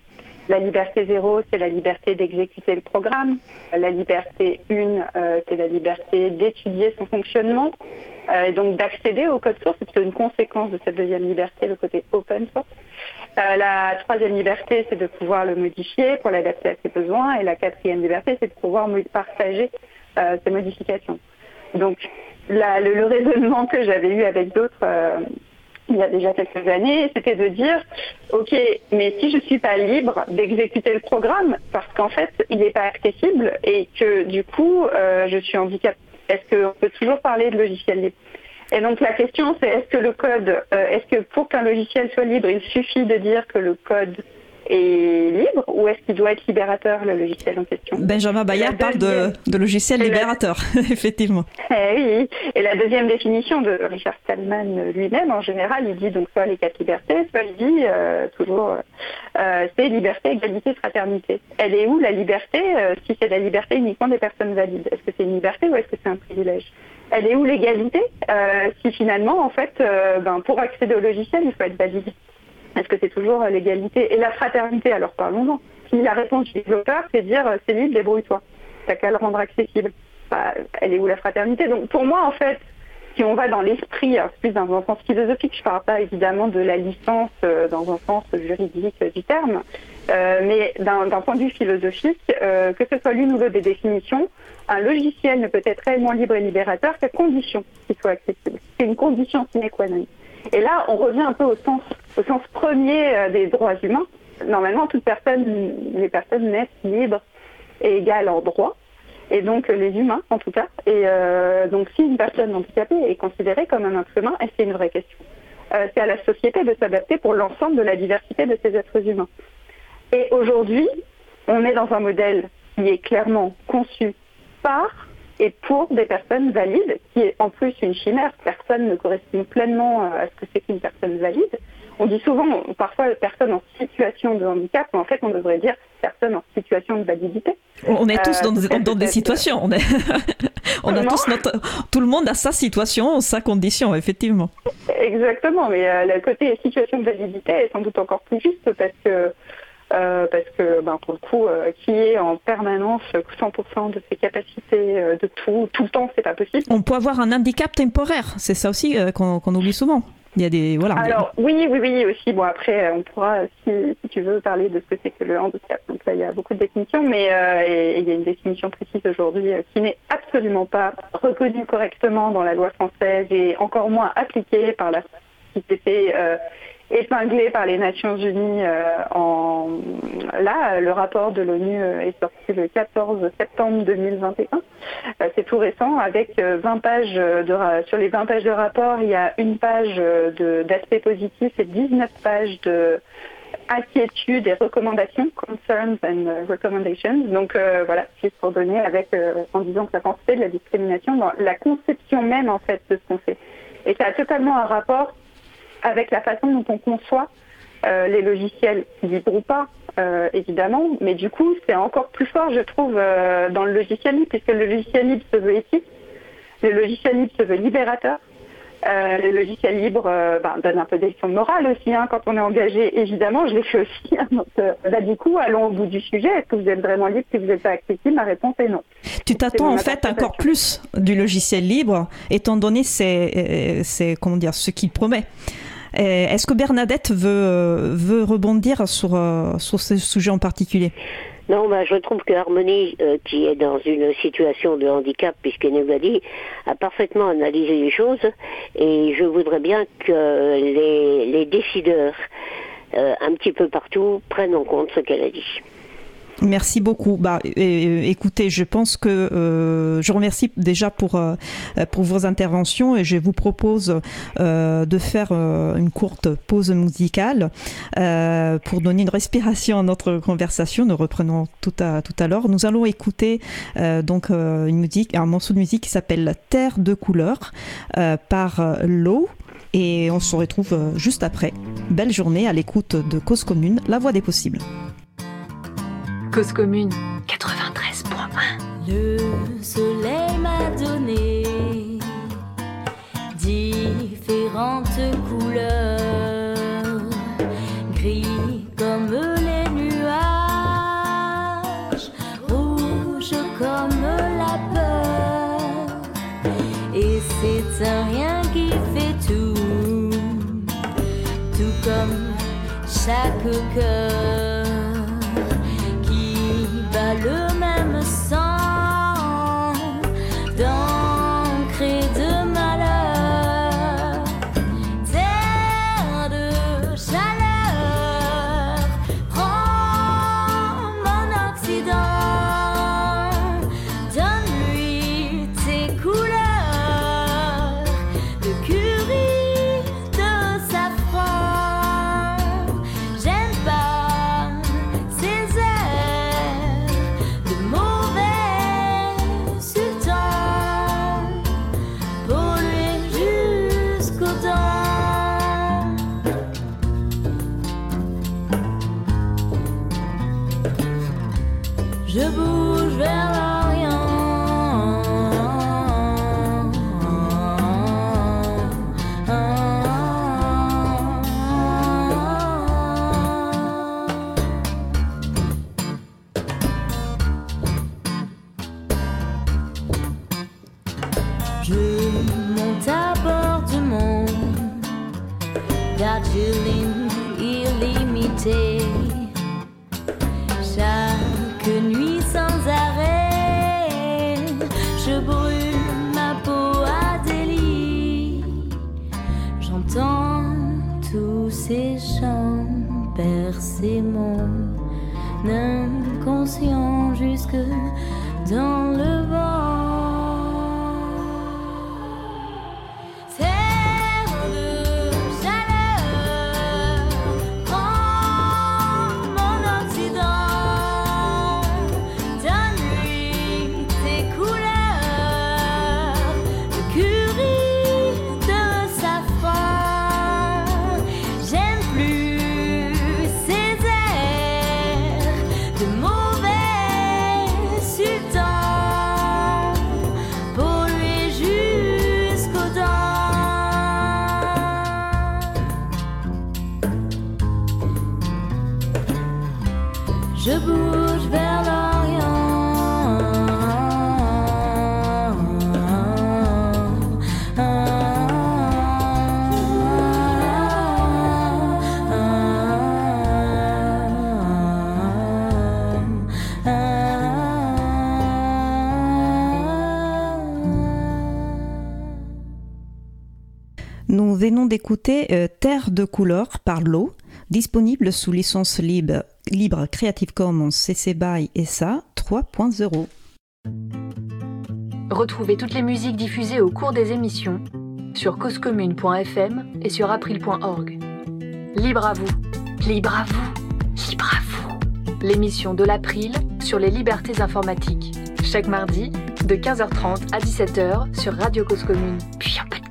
La liberté zéro, c'est la liberté d'exécuter le programme. La liberté une, c'est la liberté d'étudier son fonctionnement et donc d'accéder au code source. C'est une conséquence de cette deuxième liberté, le côté open source. la troisième liberté, c'est de pouvoir le modifier pour l'adapter à ses besoins. Et la quatrième liberté, c'est de pouvoir partager ces modifications. Donc, le, raisonnement que j'avais eu avec d'autres euh, il y a déjà quelques années, c'était de dire, ok, mais si je ne suis pas libre d'exécuter le programme, parce qu'en fait, il n'est pas accessible et que du coup, euh, je suis handicapée, est-ce qu'on peut toujours parler de logiciel libre? Et donc la question c'est est-ce que le code, euh, est-ce que pour qu'un logiciel soit libre, il suffit de dire que le code est libre ou est-ce qu'il doit être libérateur, le logiciel en question? Benjamin Bayard parle de, de, logiciel libérateur, effectivement. Eh oui, et la deuxième définition de Richard Stallman lui-même, en général, il dit donc soit les quatre libertés, soit il dit euh, toujours euh, c'est liberté, égalité, fraternité. Elle est où la liberté euh, si c'est la liberté uniquement des personnes valides? Est-ce que c'est une liberté ou est-ce que c'est un privilège? Elle est où l'égalité? Si finalement, en fait, ben, pour accéder au logiciel, il faut être valide. Est-ce que c'est toujours l'égalité et la fraternité? Alors parlons-en. Si la réponse du développeur, c'est dire euh, c'est libre, débrouille-toi. T'as qu'à le rendre accessible. Bah, elle est où la fraternité? Donc pour moi, en fait, si on va dans l'esprit, plus dans un sens philosophique, je parle pas évidemment de la licence euh, dans un sens juridique du terme, euh, mais d'un point de vue philosophique, que ce soit l'une ou l'autre des définitions, un logiciel ne peut être réellement libre et libérateur qu'à condition qu'il soit accessible. C'est une condition sine qua non. Et là, on revient un peu au sens, premier euh, des droits humains. Normalement, toute personne, les personnes naissent libres et égales en droit, et donc les humains en tout cas. Et euh, donc, si une personne handicapée est considérée comme un être humain, c'est une vraie question? Euh, c'est à la société de s'adapter pour l'ensemble de la diversité de ces êtres humains. Et aujourd'hui, on est dans un modèle qui est clairement conçu par et pour des personnes valides, qui est en plus une chimère. Personne ne correspond pleinement euh, à ce que c'est qu'une personne valide. On dit souvent, parfois, personne en situation de handicap, mais en fait, on devrait dire personne en situation de validité. On est tous dans, euh, des situations. On, est on a tous notre, tout le monde a sa situation, sa condition, effectivement. Exactement, mais euh, le côté situation de validité est sans doute encore plus juste parce que euh, parce que ben, pour le coup, euh, qui est en permanence 100% de ses capacités euh, de tout, tout le temps, c'est pas possible. On peut avoir un handicap temporaire, c'est ça aussi qu'on oublie souvent. Il y a des voilà. Alors oui, oui, oui aussi. Bon après, on pourra, si, tu veux, parler de ce que c'est que le handicap. Donc là, il y a beaucoup de définitions, mais il y a une définition précise aujourd'hui qui n'est absolument pas reconnue correctement dans la loi française et encore moins appliquée par la société épinglé par les Nations Unies euh, en là le rapport de l'ONU euh, est sorti le 14 septembre 2021 euh, c'est tout récent avec 20 pages de sur les 20 pages de rapport il y a une page d'aspects positifs et 19 pages de et recommandations, concerns and recommendations. Donc voilà, juste pour donner avec en disant que la pensée de la discrimination dans la conception même en fait de ce qu'on fait. Et ça a totalement un rapport avec la façon dont on conçoit euh, les logiciels libres ou pas, euh, évidemment, mais du coup, c'est encore plus fort, je trouve, euh, dans le logiciel libre, puisque le logiciel libre se veut éthique, le logiciel libre se veut libérateur, le logiciel libre ben, donne un peu d'élection morale aussi, hein, quand on est engagé, évidemment, je l'ai fait aussi. Hein, donc, là, du coup, allons au bout du sujet. Est-ce que vous êtes vraiment libre si vous n'êtes pas accessible? Ma réponse est non. Tu t'attends en fait encore plus du logiciel libre, étant donné c'est, comment dire, ce qu'il promet. Euh, est-ce que Bernadette veut, euh, veut rebondir sur, euh, sur ce sujet en particulier? Non, bah, je trouve que Harmonie, qui est dans une situation de handicap, puisqu'elle nous l'a dit, a parfaitement analysé les choses. Et je voudrais bien que les, les décideurs, un petit peu partout, prennent en compte ce qu'elle a dit. Merci beaucoup. Bah, écoutez, je pense que euh, je remercie déjà pour euh, pour vos interventions et je vous propose euh, de faire une courte pause musicale pour donner une respiration à notre conversation. Nous reprenons tout à tout à l'heure. Nous allons écouter donc une musique, un morceau de musique qui s'appelle Terre de couleur par l'eau. Et on se retrouve juste après. Belle journée à l'écoute de Cause Commune, la voix des possibles. Cause commune 93.1 Le soleil m'a donné différentes couleurs, gris comme les nuages, rouge comme la peur. Et c'est un rien qui fait tout, tout comme chaque cœur. Inconscient jusque dans le vent. Venons d'écouter euh, Terre de couleur par l'eau, disponible sous licence libre, libre Creative Commons CC BY SA 3.0. Retrouvez toutes les musiques diffusées au cours des émissions sur causecommune.fm et sur april.org. Libre à vous, libre à vous, libre à vous. L'émission de l'April sur les libertés informatiques. Chaque mardi, de 15h30 à 17h sur Radio Cause Commune, puis en.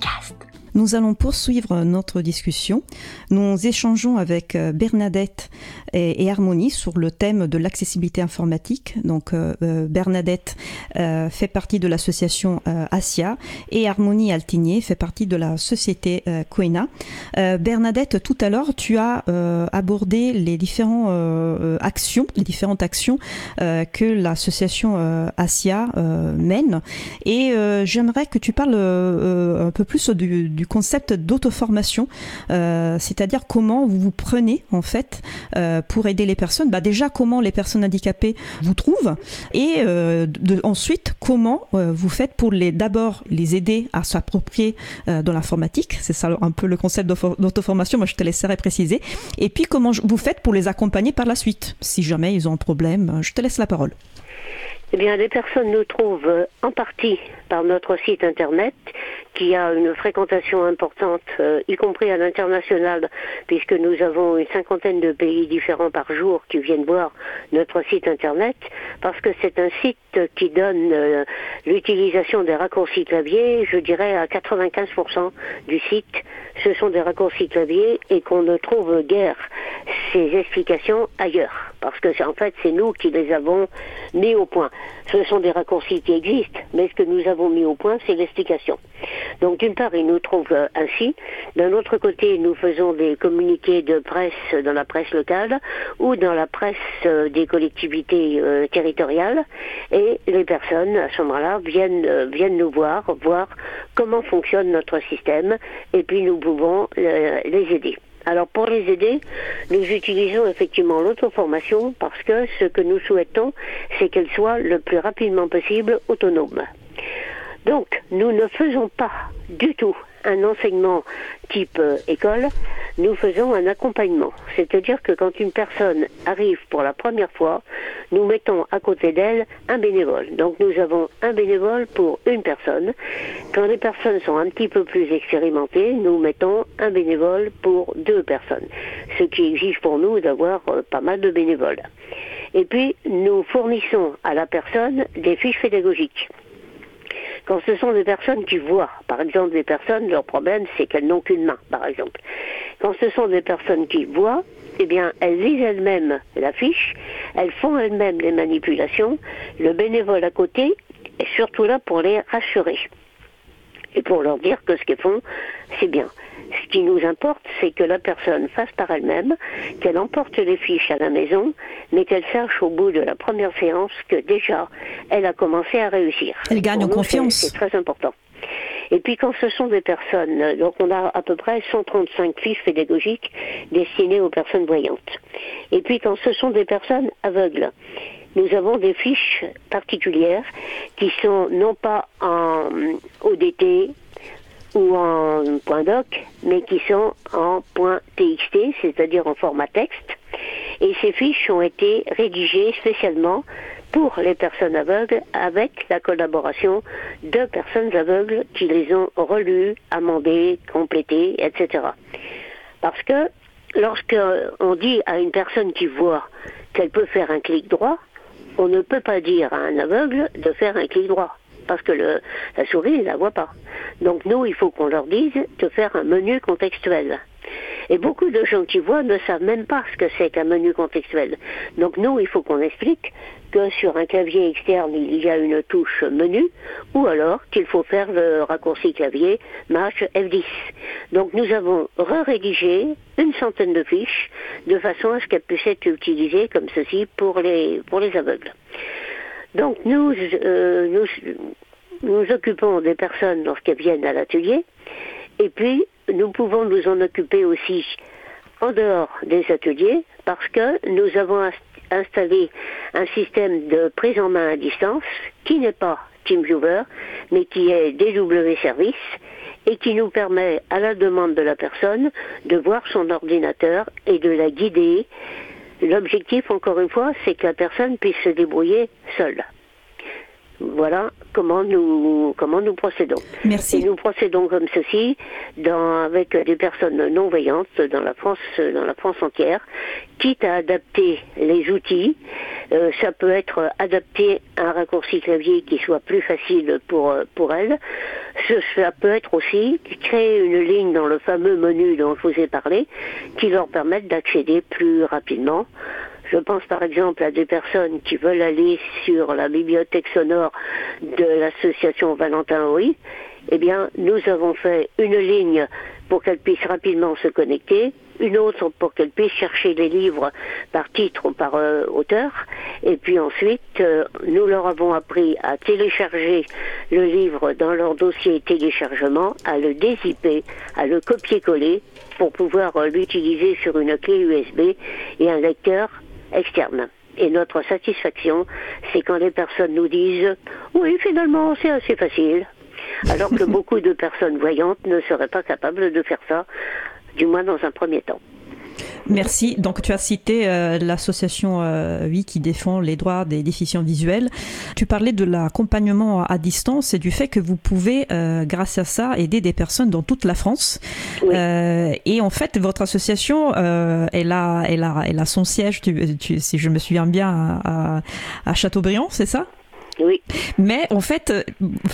Nous allons poursuivre notre discussion. Nous échangeons avec euh, Bernadette et, et Harmonie sur le thème de l'accessibilité informatique. Donc euh, euh, Bernadette fait partie de l'association ASIA et Harmonie Altigné fait partie de la société. Euh, Bernadette, tout à l'heure, tu as abordé les différentes actions, les différentes actions que l'association ASIA mène. Et j'aimerais que tu parles un peu plus du concept d'auto-formation, euh, c'est-à-dire comment vous vous prenez en fait euh, pour aider les personnes. Bah déjà comment les personnes handicapées vous trouvent et euh, ensuite comment vous faites pour les d'abord les aider à s'approprier de l'informatique. C'est ça un peu le concept d'auto- d'auto-formation. Moi je te laisserai préciser. Et puis comment vous faites pour les accompagner par la suite si jamais ils ont un problème. Je te laisse la parole. Eh bien, les personnes nous trouvent euh, en partie par notre site internet, qui a une fréquentation importante, euh, y compris à l'international, puisque nous avons une cinquantaine de pays différents par jour qui viennent voir notre site internet, parce que c'est un site qui donne euh, l'utilisation des raccourcis clavier, je dirais à 95% du site, ce sont des raccourcis clavier et qu'on ne trouve guère ces explications ailleurs, parce que c'est en fait c'est nous qui les avons mis au point. Ce sont des raccourcis qui existent, mais ce que nous avons mis au point, c'est l'explication. Donc d'une part, ils nous trouvent euh, ainsi. D'un autre côté, nous faisons des communiqués de presse dans la presse locale ou dans la presse euh, des collectivités euh, territoriales, et les personnes à ce moment-là viennent viennent nous voir, voir comment fonctionne notre système, et puis nous pouvons les aider. Alors pour les aider, nous utilisons effectivement l'auto-formation parce que ce que nous souhaitons, c'est qu'elle soit le plus rapidement possible autonome. Donc, nous ne faisons pas du tout un enseignement type euh, école, nous faisons un accompagnement. C'est-à-dire que quand une personne arrive pour la première fois, nous mettons à côté d'elle un bénévole. Donc nous avons un bénévole pour une personne. Quand les personnes sont un petit peu plus expérimentées, nous mettons un bénévole pour deux personnes. Ce qui exige pour nous d'avoir euh, pas mal de bénévoles. Et puis, nous fournissons à la personne des fiches pédagogiques. Quand ce sont des personnes qui voient, par exemple des personnes, leur problème c'est qu'elles n'ont qu'une main, par exemple. Quand ce sont des personnes qui voient, eh bien, elles lisent elles-mêmes la fiche, elles font elles-mêmes les manipulations, le bénévole à côté est surtout là pour les rassurer et pour leur dire que ce qu'ils font, c'est bien. Ce qui nous importe, c'est que la personne fasse par elle-même, qu'elle emporte les fiches à la maison, mais qu'elle sache au bout de la première séance que déjà, elle a commencé à réussir. Elle gagne en confiance. C'est très important. Et puis quand ce sont des personnes, euh, donc on a à peu près 135 fiches pédagogiques destinées aux personnes voyantes. Et puis quand ce sont des personnes aveugles, nous avons des fiches particulières qui sont non pas en ODT ou en point doc, mais qui sont en point TXT, c'est-à-dire en format texte. Et ces fiches ont été rédigées spécialement pour les personnes aveugles avec la collaboration de personnes aveugles qui les ont relues, amendées, complétées, etc. Parce que lorsque on dit à une personne qui voit qu'elle peut faire un clic droit, on ne peut pas dire à un aveugle de faire un clic droit parce que la souris ne la voit pas. Donc nous, il faut qu'on leur dise de faire un menu contextuel. Et beaucoup de gens qui voient ne savent même pas ce que c'est qu'un menu contextuel. Donc nous, il faut qu'on explique que sur un clavier externe, il y a une touche menu, ou alors qu'il faut faire le raccourci clavier Mach F10. Donc nous avons re-rédigé une centaine de fiches de façon à ce qu'elles puissent être utilisées comme ceci pour les, pour les aveugles. Donc nous, euh, nous, nous occupons des personnes lorsqu'elles viennent à l'atelier, et puis nous pouvons nous en occuper aussi en dehors des ateliers, parce que nous avons inst- installé un système de prise en main à distance qui n'est pas TeamViewer, mais qui est DW Service, et qui nous permet, à la demande de la personne, de voir son ordinateur et de la guider. L'objectif, encore une fois, c'est que la personne puisse se débrouiller seule. Voilà comment nous comment nous procédons. Merci. Et nous procédons comme ceci dans, avec des personnes non voyantes dans la France dans la France entière, quitte à adapter les outils. Euh, ça peut être adapté à un raccourci clavier qui soit plus facile pour pour elles. Ça peut être aussi créer une ligne dans le fameux menu dont je vous ai parlé, qui leur permette d'accéder plus rapidement je pense par exemple à des personnes qui veulent aller sur la bibliothèque sonore de l'association Valentin Horry. Eh bien, nous avons fait une ligne pour qu'elles puissent rapidement se connecter, une autre pour qu'elles puissent chercher les livres par titre ou par euh, auteur, et puis ensuite, euh, nous leur avons appris à télécharger le livre dans leur dossier téléchargement, à le dézipper, à le copier-coller pour pouvoir euh, l'utiliser sur une clé USB et un lecteur externe. Et notre satisfaction, c'est quand les personnes nous disent oui, finalement, c'est assez facile. Alors que beaucoup de personnes voyantes ne seraient pas capables de faire ça, du moins dans un premier temps. Merci. Donc, tu as cité euh, l'association euh, oui, qui défend les droits des déficients visuels. Tu parlais de l'accompagnement à distance et du fait que vous pouvez, euh, grâce à ça, aider des personnes dans toute la France. Oui. Euh, et en fait, votre association, euh, elle, a, elle, a, elle a son siège, tu, tu- si je me souviens bien, à, à Châteaubriand, c'est ça? Oui, mais en fait, euh,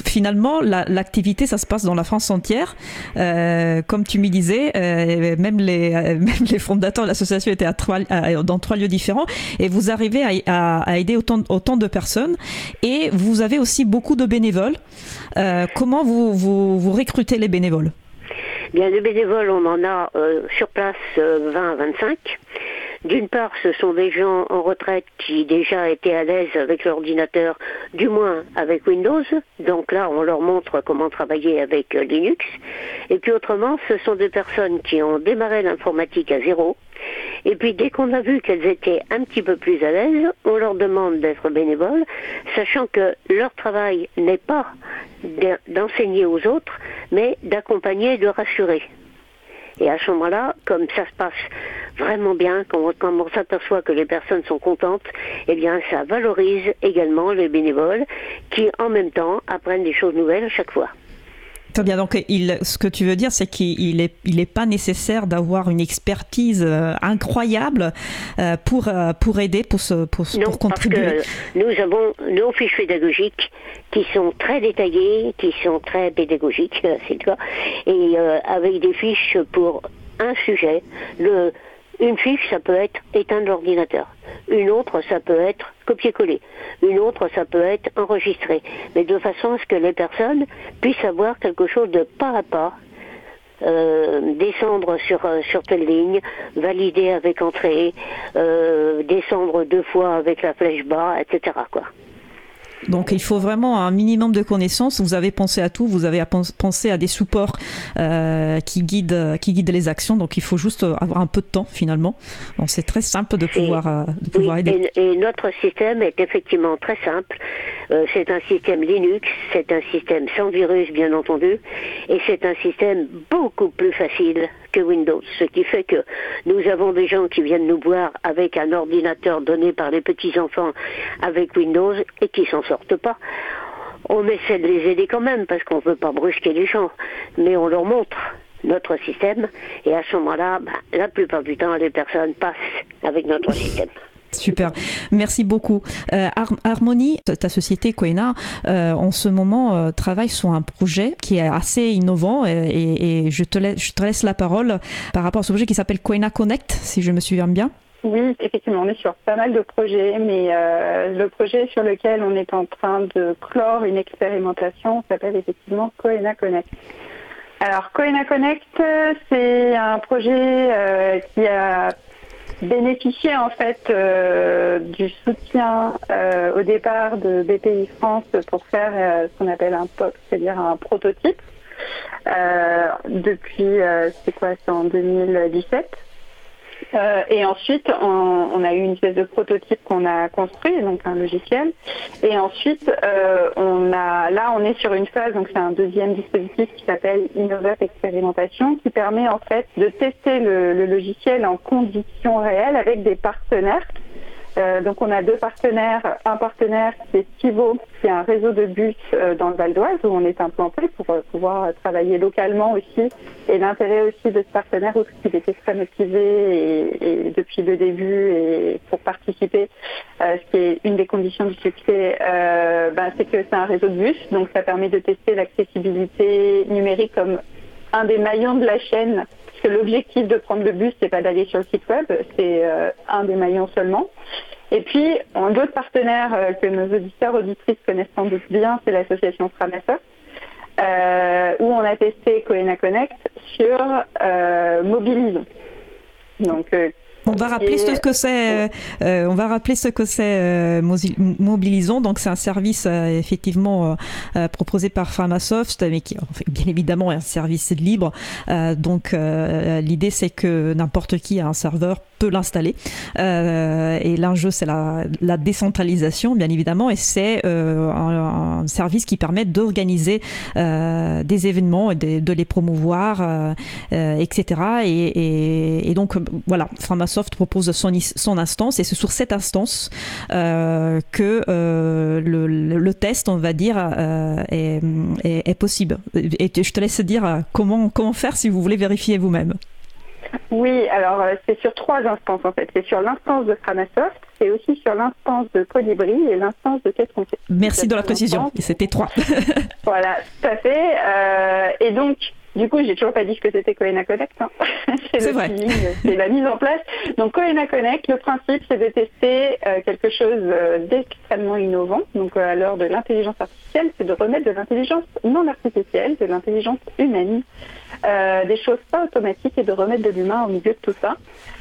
finalement, la- l'activité, ça se passe dans la France entière. Euh, comme tu me disais, euh, même, les, euh, même les fondateurs de l'association étaient à trois, à- dans trois lieux différents. Et vous arrivez à, à- à aider autant, autant de personnes. Et vous avez aussi beaucoup de bénévoles. Comment vous, vous, vous recrutez les bénévoles? Bien les bénévoles, on en a euh, sur place euh, 20 à 25. D'une part, ce sont des gens en retraite qui déjà étaient à l'aise avec l'ordinateur, du moins avec Windows. Donc là, on leur montre comment travailler avec euh, Linux. Et puis autrement, ce sont des personnes qui ont démarré l'informatique à zéro. Et puis dès qu'on a vu qu'elles étaient un petit peu plus à l'aise, on leur demande d'être bénévoles, sachant que leur travail n'est pas d'en- d'enseigner aux autres, mais d'accompagner et de rassurer. Et à ce moment-là, comme ça se passe vraiment bien, quand on, on s'aperçoit que les personnes sont contentes, eh bien ça valorise également les bénévoles qui en même temps apprennent des choses nouvelles à chaque fois. Très bien. Donc, il, ce que tu veux dire, c'est qu'il n'est il est pas nécessaire d'avoir une expertise euh, incroyable euh, pour, euh, pour aider, pour, se, pour, Non, pour contribuer. parce que nous avons nos fiches pédagogiques qui sont très détaillées, qui sont très pédagogiques, c'est le cas, et euh, avec des fiches pour un sujet. Le, une fiche, ça peut être éteindre l'ordinateur. Une autre, ça peut être copier-coller. Une autre, ça peut être enregistrer. Mais de façon à ce que les personnes puissent avoir quelque chose de pas à pas euh, descendre sur, euh, sur telle ligne, valider avec entrée, euh, descendre deux fois avec la flèche bas, etc. Quoi. Donc, il faut vraiment un minimum de connaissances. Vous avez pensé à tout. Vous avez pensé à des supports euh, qui, guident, qui guident les actions. Donc, il faut juste avoir un peu de temps, finalement. Donc, c'est très simple de pouvoir, euh, de pouvoir Oui, aider. et, et notre système est effectivement très simple. Euh, c'est un système Linux, c'est un système sans virus bien entendu, et c'est un système beaucoup plus facile Windows. Ce qui fait que nous avons des gens qui viennent nous voir avec un ordinateur donné par les petits-enfants avec Windows et qui s'en sortent pas. On essaie de les aider quand même parce qu'on ne veut pas brusquer les gens, mais on leur montre notre système et à ce moment-là, bah, la plupart du temps, les personnes passent avec notre système. Super, merci beaucoup. Euh, Har- Harmonie, ta société Coena, euh, en ce moment euh, travaille sur un projet qui est assez innovant et, je, te laisse, je te laisse la parole par rapport à ce projet qui s'appelle Coena Connect, si je me souviens bien. Oui, effectivement, on est sur pas mal de projets, mais euh, le projet sur lequel on est en train de clore une expérimentation s'appelle effectivement Coena Connect. Alors, Coena Connect, euh, c'est un projet qui a bénéficié en fait euh, du soutien euh, au départ de BPI France pour faire euh, ce qu'on appelle un POC, c'est-à-dire un prototype. Euh, depuis, euh, c'est quoi, c'est en 2017. Euh, et ensuite, on, a eu une espèce de prototype qu'on a construit, donc un logiciel. Et ensuite, euh, on a, là, on est sur une phase, donc c'est un deuxième dispositif qui s'appelle Innovup Expérimentation, qui permet en fait de tester le, le logiciel en conditions réelles avec des partenaires. Euh, donc on a deux partenaires, un partenaire qui est Stivo, qui est un réseau de bus euh, dans le Val d'Oise où on est implanté pour euh, pouvoir travailler localement aussi. Et l'intérêt aussi de ce partenaire, outre qu'il était très motivé et, et depuis le début et pour participer, euh, ce qui est une des conditions du succès, ben, c'est que c'est un réseau de bus, donc ça permet de tester l'accessibilité numérique comme un des maillons de la chaîne que l'objectif de prendre le bus, c'est pas d'aller sur le site web, c'est euh, un des maillons seulement. Et puis, un autre partenaire euh, que nos auditeurs, auditrices connaissent sans doute bien, c'est l'association Framasoft, euh, où on a testé Coena Connect sur euh, Mobilisons. Donc, euh, On va rappeler ce que c'est. euh, on va rappeler ce que c'est euh. Donc c'est un service euh, effectivement euh, euh, proposé par Framasoft, mais qui bien évidemment est un service libre. Euh, donc euh, l'idée c'est que n'importe qui a un serveur peut l'installer. Euh, et l'enjeu c'est la, décentralisation bien évidemment, et c'est euh, un, service qui permet d'organiser euh, des événements et de, les promouvoir, etc. Et, donc voilà, Framasoft propose son, son instance et c'est sur cette instance que le, test, on va dire, est, est, possible. Et je te laisse dire comment, comment faire si vous voulez vérifier vous-même. Oui, alors euh, c'est sur trois instances en fait. C'est sur l'instance de Framasoft, c'est aussi sur l'instance de Colibri et l'instance de fait. Merci de la précision. C'était trois. Voilà, tout à fait. Euh, et donc, du coup, j'ai toujours pas dit ce que c'était Coena Connect. hein. C'est vrai. feeling, c'est la mise en place. Donc, Coena Connect, le principe, c'est de tester euh, quelque chose euh, d'extrêmement innovant. Donc, euh, à l'heure de l'intelligence artificielle, c'est de remettre de l'intelligence non artificielle, de l'intelligence humaine, euh, des choses pas automatiques et de remettre de l'humain au milieu de tout ça.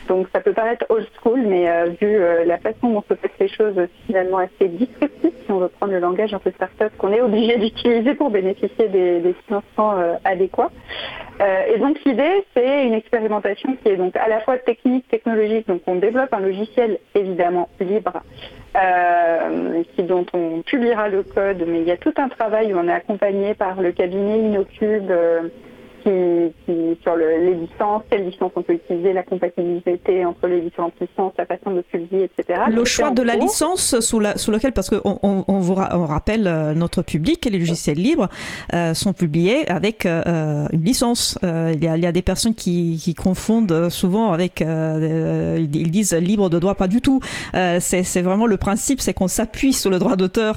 Donc, ça peut paraître old school, mais euh, vu euh, la façon dont se passent les choses, euh, finalement assez disruptif, si on veut prendre le langage un peu start-up, qu'on est obligé d'utiliser pour bénéficier des, des financements euh, adéquats. Euh, et donc l'idée, c'est une expérimentation qui est donc à la fois technique, technologique. Donc on développe un logiciel évidemment libre, qui, dont on publiera le code, mais il y a tout un travail où on est accompagné par le cabinet Inocube. Euh, qui, qui- sur le- les licences, quelles licences on peut utiliser, la compatibilité entre les différentes licences, la façon de publier, etc. Le choix de la cours. licence sous, la, sous lequel, parce qu'on on, on, vous ra- on rappelle euh, notre public, les logiciels libres euh, sont publiés avec euh, une licence. Euh, il, y a, il y a des personnes qui, qui confondent souvent avec, euh, euh, ils disent libre de droit, pas du tout. Euh, c'est c'est vraiment le principe, c'est qu'on s'appuie sur le droit d'auteur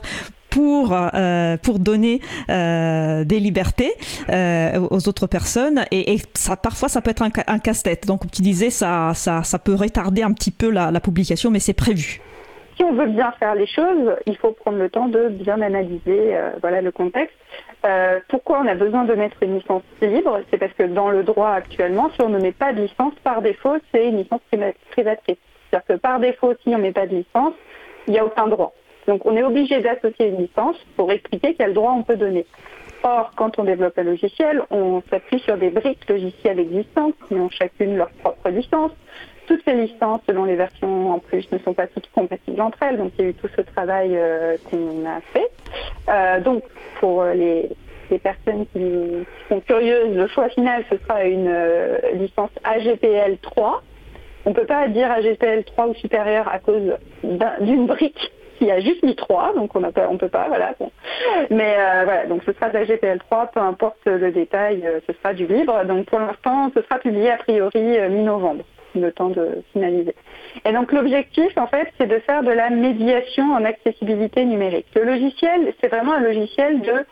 pour euh, pour donner euh, des libertés euh, aux autres personnes et, ça parfois ça peut être un, ca- un casse-tête donc comme tu disais ça ça peut retarder un petit peu la, publication mais c'est prévu si on veut bien faire les choses, il faut prendre le temps de bien analyser voilà, le contexte. Pourquoi on a besoin de mettre une licence libre? C'est parce que dans le droit actuellement, si on ne met pas de licence, par défaut, c'est une licence priva- privatrice. C'est-à-dire que par défaut, si on ne met pas de licence, il n'y a aucun droit. Donc on est obligé d'associer une licence pour expliquer quel droit on peut donner. Or, quand on développe un logiciel, on s'appuie sur des briques logicielles existantes qui ont chacune leur propre licence. Toutes ces licences, selon les versions en plus, ne sont pas toutes compatibles entre elles. Donc, il y a eu tout ce travail euh, qu'on a fait. Euh, donc, pour les, personnes qui sont curieuses, le choix final, ce sera une euh, licence AGPL 3. On ne peut pas dire AGPL 3 ou supérieur à cause d'un- d'une brique qui a juste mis 3, donc on ne peut pas, voilà. Mais euh, voilà, donc ce sera de la GPL 3, peu importe le détail, euh, ce sera du libre. Donc pour l'instant, ce sera publié a priori euh, mi-novembre, le temps de finaliser. Et donc l'objectif, en fait, c'est de faire de la médiation en accessibilité numérique. Le logiciel, c'est vraiment un logiciel de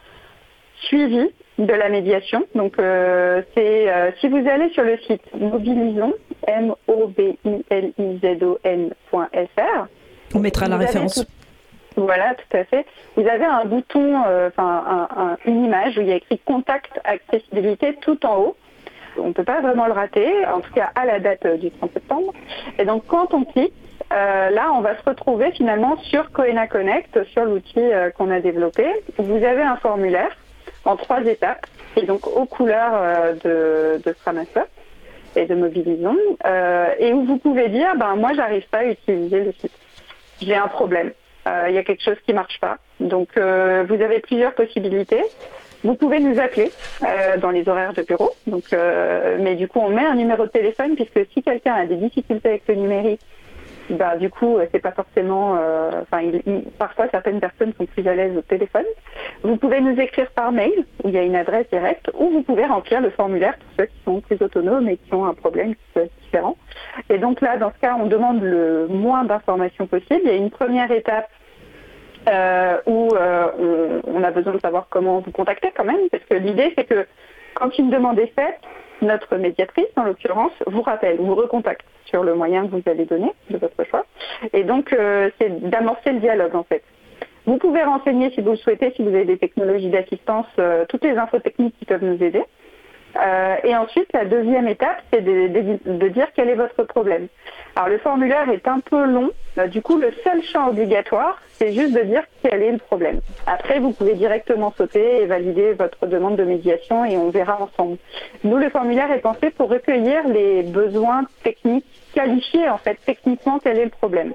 suivi de la médiation. Donc c'est si vous allez sur le site mobilisons m o b i l i z o n.fr on mettra la référence tout- Voilà, tout à fait. Vous avez un bouton, euh, enfin un- un- une image où il y a écrit contact accessibilité tout en haut. On ne peut pas vraiment le rater, en tout cas à la date euh, du 30 septembre. Et donc quand on clique, euh, là on va se retrouver finalement sur Coena Connect, sur l'outil euh, qu'on a développé. Vous avez un formulaire en trois étapes, et donc aux couleurs euh, de, de Framasoft. et de Mobilisons, et où vous pouvez dire, ben moi j'arrive pas à utiliser le site. J'ai un problème. Euh, Il y a quelque chose qui marche pas. Donc euh, vous avez plusieurs possibilités. Vous pouvez nous appeler euh, dans les horaires de bureau. Donc, mais du coup, on met un numéro de téléphone puisque si quelqu'un a des difficultés avec le numérique, bah, du coup, euh, c'est pas forcément. euh, Enfin, il- parfois, certaines personnes sont plus à l'aise au téléphone. Vous pouvez nous écrire par mail où il y a une adresse directe, ou vous pouvez remplir le formulaire pour ceux qui sont plus autonomes et qui ont un problème différent. Et donc là, dans ce cas, on demande le moins d'informations possible. Il y a une première étape euh, où euh, on, on a besoin de savoir comment vous contacter quand même, parce que l'idée c'est que quand une demande est faite, notre médiatrice, en l'occurrence, vous rappelle, vous recontacte sur le moyen que vous avez donné de votre choix. Et donc, euh, c'est d'amorcer le dialogue en fait. Vous pouvez renseigner si vous le souhaitez, si vous avez des technologies d'assistance, euh, toutes les infos techniques qui peuvent nous aider. Euh, et ensuite, la deuxième étape, c'est de, de- de dire quel est votre problème. Alors, le formulaire est un peu long. Euh, du coup, le seul champ obligatoire, c'est juste de dire quel est le problème. Après, vous pouvez directement sauter et valider votre demande de médiation et on verra ensemble. Nous, le formulaire est pensé pour recueillir les besoins techniques, qualifier en fait techniquement quel est le problème.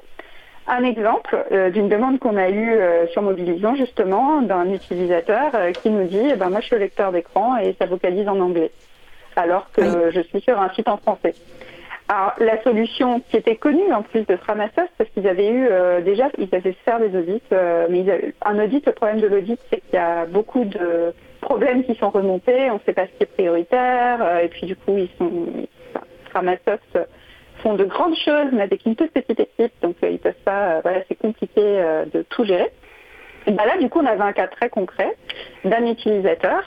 Un exemple euh, d'une demande qu'on a eue euh, sur Mobilisant, justement, d'un utilisateur euh, qui nous dit eh ben, Moi, je suis lecteur d'écran et ça vocalise en anglais, alors que je suis sur un site en français. Alors, la solution qui était connue en plus de Framasoft, parce qu'ils avaient eu déjà, ils avaient fait faire des audits, mais ils avaient- un audit, le problème de l'audit, c'est qu'il y a beaucoup de problèmes qui sont remontés, on ne sait pas ce qui est prioritaire, et puis du coup, ils sont, enfin, Framasoft font de grandes choses, mais avec une toute petite équipe, donc euh, ils peuvent pas, euh, voilà, c'est compliqué euh, de tout gérer. Ben là, du coup, on avait un cas très concret d'un utilisateur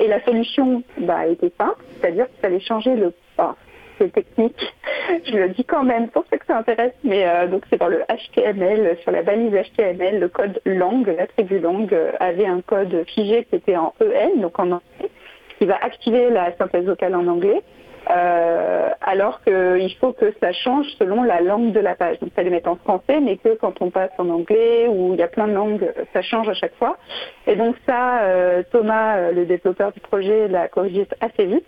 et la solution bah, était simple, c'est-à-dire qu'il fallait changer le. enfin, c'est technique, je le dis quand même pour ceux que ça intéresse, mais donc c'est dans le HTML, sur la balise HTML, le code langue, l'attribut langue avait un code figé qui était en EN, donc en anglais, qui va activer la synthèse vocale en anglais. Euh, alors qu'il faut que ça change selon la langue de la page. Donc ça les met en français, mais que quand on passe en anglais ou il y a plein de langues, ça change à chaque fois. Et donc ça, euh, Thomas, euh, le développeur du projet, l'a corrigé assez vite.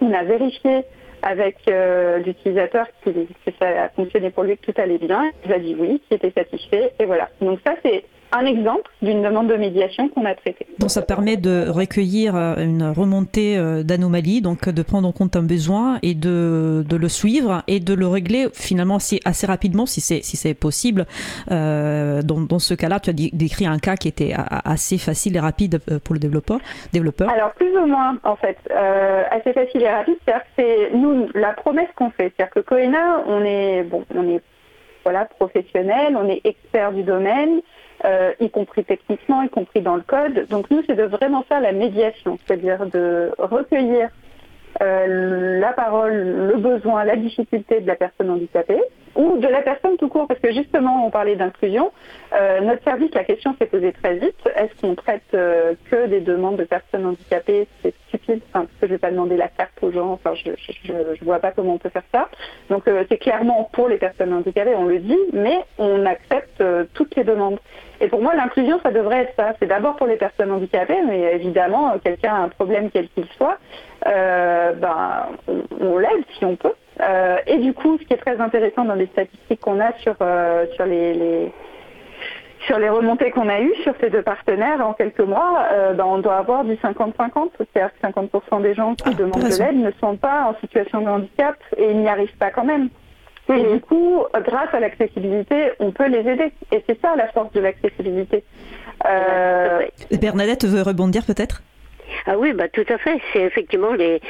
On a vérifié avec l'utilisateur que ça a fonctionné pour lui, que tout allait bien. Il a dit oui, qu'il était satisfait, et voilà. Donc ça, c'est un exemple d'une demande de médiation qu'on a traitée. Donc ça permet de recueillir euh, une remontée euh, d'anomalies, donc de prendre en compte un besoin et de, de le suivre et de le régler finalement assez, assez rapidement si c'est si c'est possible. Euh, dans, dans ce cas-là, tu as décrit un cas qui était assez facile et rapide pour le développeur. développeur. Alors plus ou moins en fait, euh, assez facile et rapide. C'est-à-dire que c'est nous la promesse qu'on fait. C'est-à-dire que Coena, on est bon, on est voilà professionnel, on est expert du domaine, euh, y compris techniquement, y compris dans le code. Donc nous, c'est de vraiment faire la médiation, c'est-à-dire de recueillir euh, la parole, le besoin, la difficulté de la personne handicapée ou de la personne tout court, parce que justement, on parlait d'inclusion. Euh, notre service, la question s'est posée très vite. Est-ce qu'on traite euh, que des demandes de personnes handicapées? C'est stupide, enfin, parce que je vais pas demander la carte aux gens. Enfin, je, je, je- vois pas comment on peut faire ça. Donc, euh, c'est clairement pour les personnes handicapées, on le dit, mais on accepte euh, toutes les demandes. Et pour moi, l'inclusion, ça devrait être ça. C'est d'abord pour les personnes handicapées, mais évidemment, euh, quelqu'un a un problème quel qu'il soit, euh, ben, on, on l'aide si on peut. Euh, et du coup, ce qui est très intéressant dans les statistiques qu'on a sur, euh, sur les, les- sur les remontées qu'on a eues sur ces deux partenaires en quelques mois, euh, ben, on doit avoir du 50-50, c'est-à-dire que 50% des gens qui Ah, demandent de l'aide ne sont pas en situation de handicap et ils n'y arrivent pas quand même. Et du coup, grâce à l'accessibilité, on peut les aider. Et c'est ça la force de l'accessibilité. Bernadette veut rebondir peut-être? Ah oui, bah tout à fait. C'est effectivement les,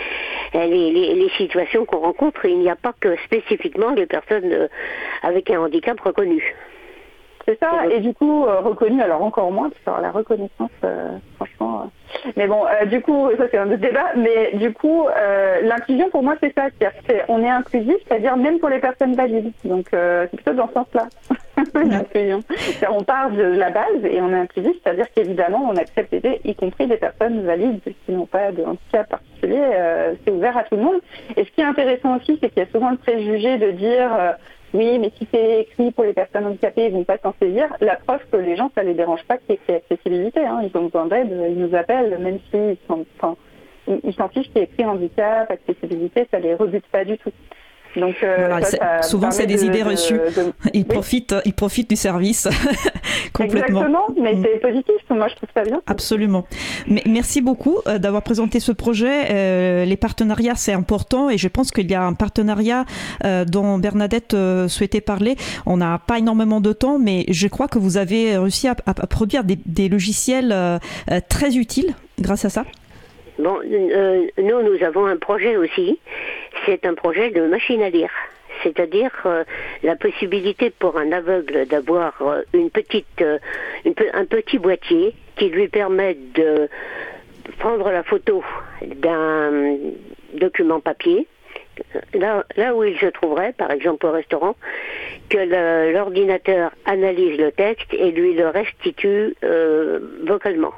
les, les- les situations qu'on rencontre. Il n'y a pas que spécifiquement les personnes euh, avec un handicap reconnu. C'est ça, et du coup, euh, reconnu, alors encore moins, parce que alors, la reconnaissance, euh, franchement. euh, Mais bon, euh, du coup, ça c'est un autre débat, mais du coup, euh, l'inclusion pour moi c'est ça, c'est-à-dire c'est- on est inclusif, c'est-à-dire même pour les personnes valides. Donc euh, c'est plutôt dans ce sens-là, l'inclusion. On part de la base et on est inclusif, c'est-à-dire qu'évidemment on accepte d'aider, y compris des personnes valides qui n'ont pas de handicap particulier, euh, c'est ouvert à tout le monde. Et ce qui est intéressant aussi, c'est qu'il y a souvent le préjugé de dire euh, oui, mais si c'est écrit pour les personnes handicapées, ils vont pas s'en saisir. La preuve que les gens, ça les dérange pas qu'il y ait accessibilité. Hein. Ils ont besoin d'aide, ils nous appellent, même s'ils ils s'en fichent qu'il y ait écrit handicap, accessibilité, ça les rebute pas du tout. Donc, euh, Voilà, ça, c'est- ça souvent, c'est des de- idées reçues. de- Ils Oui. profitent, ils profitent du service complètement. Exactement, mais Mm. c'est positif, moi je trouve ça bien. Absolument. Mais merci beaucoup euh, d'avoir présenté ce projet. Euh, les partenariats, c'est important et je pense qu'il y a un partenariat euh, dont Bernadette euh, souhaitait parler. On n'a pas énormément de temps, mais je crois que vous avez réussi à, à- à produire des, des logiciels euh, euh, très utiles grâce à ça. Bon, euh, nous, nous avons un projet aussi. C'est un projet de machine à lire. C'est-à-dire euh, la possibilité pour un aveugle d'avoir euh, euh, un petit boîtier qui lui permet de prendre la photo d'un document papier, là, où il se trouverait, par exemple au restaurant, que l'ordinateur analyse le texte et lui le restitue vocalement.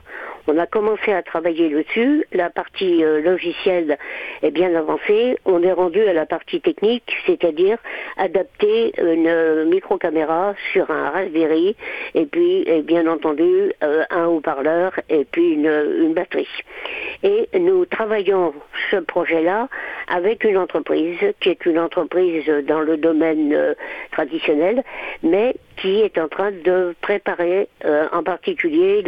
On a commencé à travailler dessus. La partie euh, logicielle est bien avancée. On est rendu à la partie technique, c'est-à-dire adapter une euh, microcaméra sur un Raspberry et puis, bien entendu, euh, un haut-parleur et puis une, batterie. Et nous travaillons ce projet-là avec une entreprise qui est une entreprise dans le domaine traditionnel, mais qui est en train de préparer euh, en particulier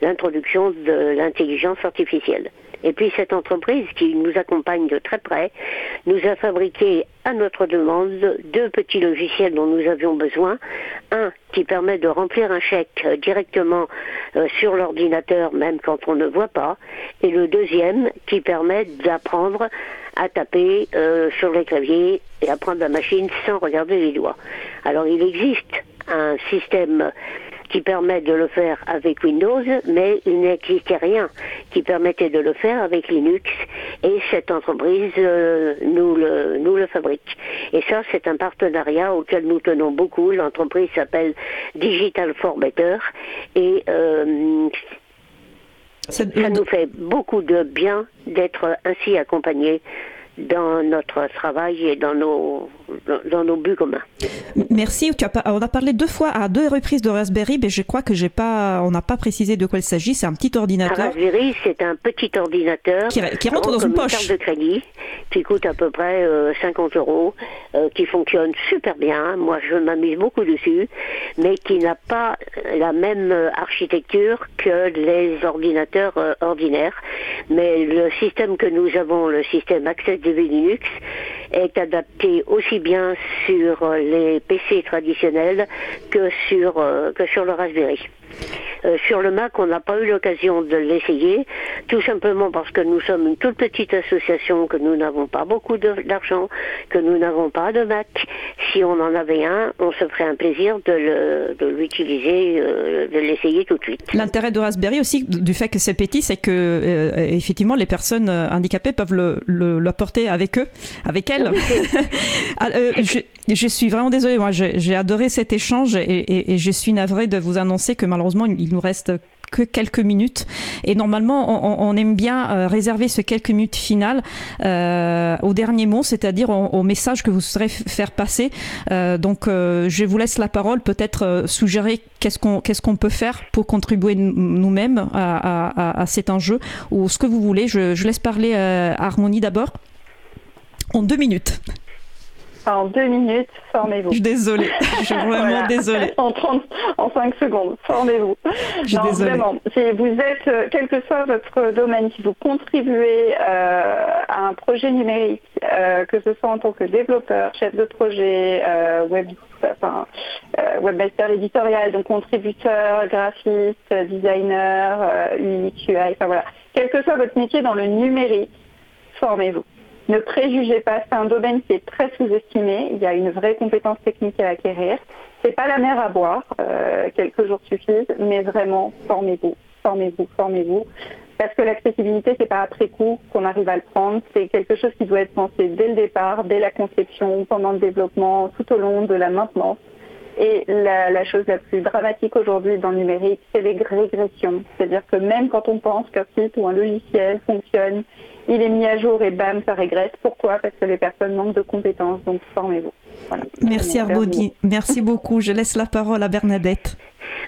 l'introduction de l'intelligence artificielle. Et puis cette entreprise qui nous accompagne de très près nous a fabriqué à notre demande deux petits logiciels dont nous avions besoin. Un qui permet de remplir un chèque euh, directement euh, sur l'ordinateur même quand on ne voit pas. Et le deuxième qui permet d'apprendre à taper euh, sur les claviers et à prendre la machine sans regarder les doigts. Alors il existe un système qui permet de le faire avec Windows, mais il n'existait rien qui permettait de le faire avec Linux, et cette entreprise euh, nous, le, nous le fabrique. Et ça, c'est un partenariat auquel nous tenons beaucoup. L'entreprise s'appelle Digital for Better, et euh, ça nous fait beaucoup de bien d'être ainsi accompagnés dans notre travail et dans nos, dans nos buts communs. Merci. Tu as on a parlé deux fois à deux reprises de Raspberry, mais je crois que j'ai pas, on n'a pas précisé de quoi il s'agit. C'est un petit Un ordinateur. Raspberry, c'est un petit ordinateur Qui- qui rentre dans une poche. carte de crédit, qui coûte à peu près euh, 50 euros, euh, qui fonctionne super bien. Moi, je m'amuse beaucoup dessus, mais qui n'a pas la même euh, architecture que les ordinateurs euh, ordinaires. Mais le système que nous avons, le système AccessDB Linux, est adapté aussi bien sur euh, les PC traditionnels que sur, euh, que sur le Raspberry. Euh, sur le Mac, on n'a pas eu l'occasion de l'essayer, tout simplement parce que nous sommes une toute petite association, que nous n'avons pas beaucoup d'argent, que nous n'avons pas de Mac. Si on en avait un, on se ferait un plaisir de le- l'utiliser, de l'essayer tout de suite. L'intérêt de Raspberry aussi, du fait que c'est petit, c'est que effectivement les personnes handicapées peuvent le, le, l'apporter avec eux, avec elles. Ah, euh, je, suis vraiment désolée, moi j'ai, adoré cet échange et, je suis navrée de vous annoncer que malheureusement il nous reste que quelques minutes et normalement on, aime bien euh, réserver ce quelques minutes finales euh, au dernier mot, c'est-à-dire au, message que vous f- faire passer. Donc je vous laisse la parole, peut-être suggérer qu'est-ce qu'on peut faire pour contribuer nous- nous-mêmes à, cet enjeu ou ce que vous voulez. Je, je laisse parler Harmonie d'abord. En deux minutes. En deux minutes, formez-vous. Je suis désolée. Je suis vraiment Voilà. désolée. en 30, en 5 secondes, formez-vous. Je suis Non, désolée. vraiment, si vous êtes, euh, quel que soit votre domaine, si vous contribuez euh, à un projet numérique, euh, que ce soit en tant que développeur, chef de projet, euh, web, enfin, webmaster éditorial, donc contributeur, graphiste, designer, UX, UI, enfin voilà, quel que soit votre métier dans le numérique, formez-vous. Ne préjugez pas, c'est un domaine qui est très sous-estimé. Il y a une vraie compétence technique à acquérir. C'est pas la mer à boire, euh, quelques jours suffisent, mais vraiment formez-vous, formez-vous, formez-vous. Parce que l'accessibilité, c'est pas après coup qu'on arrive à le prendre. C'est quelque chose qui doit être pensé dès le départ, dès la conception, pendant le développement, tout au long de la maintenance. Et la, la chose la plus dramatique aujourd'hui dans le numérique, c'est les régressions. C'est-à-dire que même quand on pense qu'un site ou un logiciel fonctionne, il est mis à jour et bam, ça régresse. Pourquoi? Parce que les personnes manquent de compétences. Donc formez-vous. Voilà. Merci Harmonie. Merci beaucoup. Je laisse la parole à Bernadette.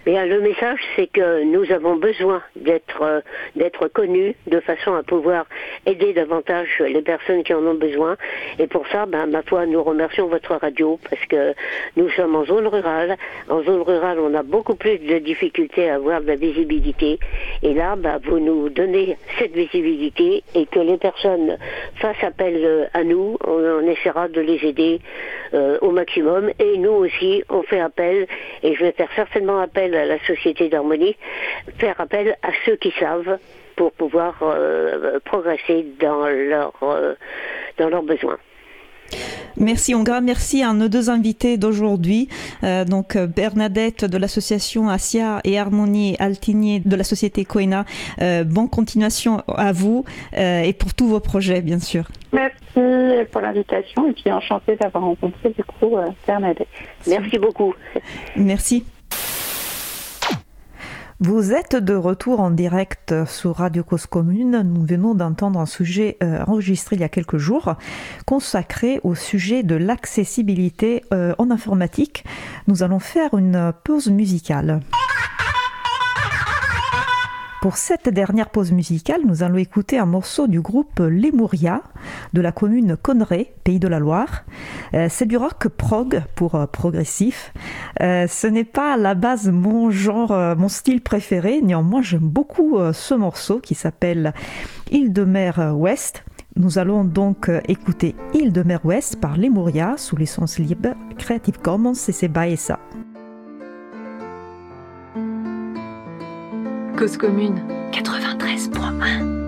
Bien, le message, c'est que nous avons besoin d'être euh, d'être connus de façon à pouvoir aider davantage les personnes qui en ont besoin. Et pour ça, ben, ma foi, nous remercions votre radio parce que nous sommes en zone rurale. En zone rurale, on a beaucoup plus de difficultés à avoir de la visibilité. Et là, ben, vous nous donnez cette visibilité et que les personnes fassent appel euh, à nous. On, on essaiera de les aider euh, au maximum. Et nous aussi, on fait appel, et je vais faire certainement appel à la Société d'Harmonie, faire appel à ceux qui savent pour pouvoir euh, progresser dans leurs euh, dans leurs besoins. Merci, un grand merci à nos deux invités d'aujourd'hui. Euh, donc euh, Bernadette de l'association Asia et Harmonie Altinier de la société Coena. Euh, bonne continuation à vous euh, et pour tous vos projets, bien sûr. Merci pour l'invitation et puis enchantée d'avoir rencontré du coup euh, Bernadette. Merci beaucoup. Merci. Vous êtes de retour en direct sur Radio Cause Commune. Nous venons d'entendre un sujet euh, enregistré il y a quelques jours consacré au sujet de l'accessibilité euh, en informatique. Nous allons faire une pause musicale. Pour cette dernière pause musicale, nous allons écouter un morceau du groupe Lemuria de la commune Conneray, pays de la Loire. Euh, c'est du rock prog pour euh, progressif. Euh, ce n'est pas à la base mon genre, mon style préféré. Néanmoins, j'aime beaucoup ce morceau qui s'appelle Île de mer Ouest. Nous allons donc écouter Île de mer Ouest par Lemuria sous licence libre Creative Commons CC BY SA. Cause commune. 93.1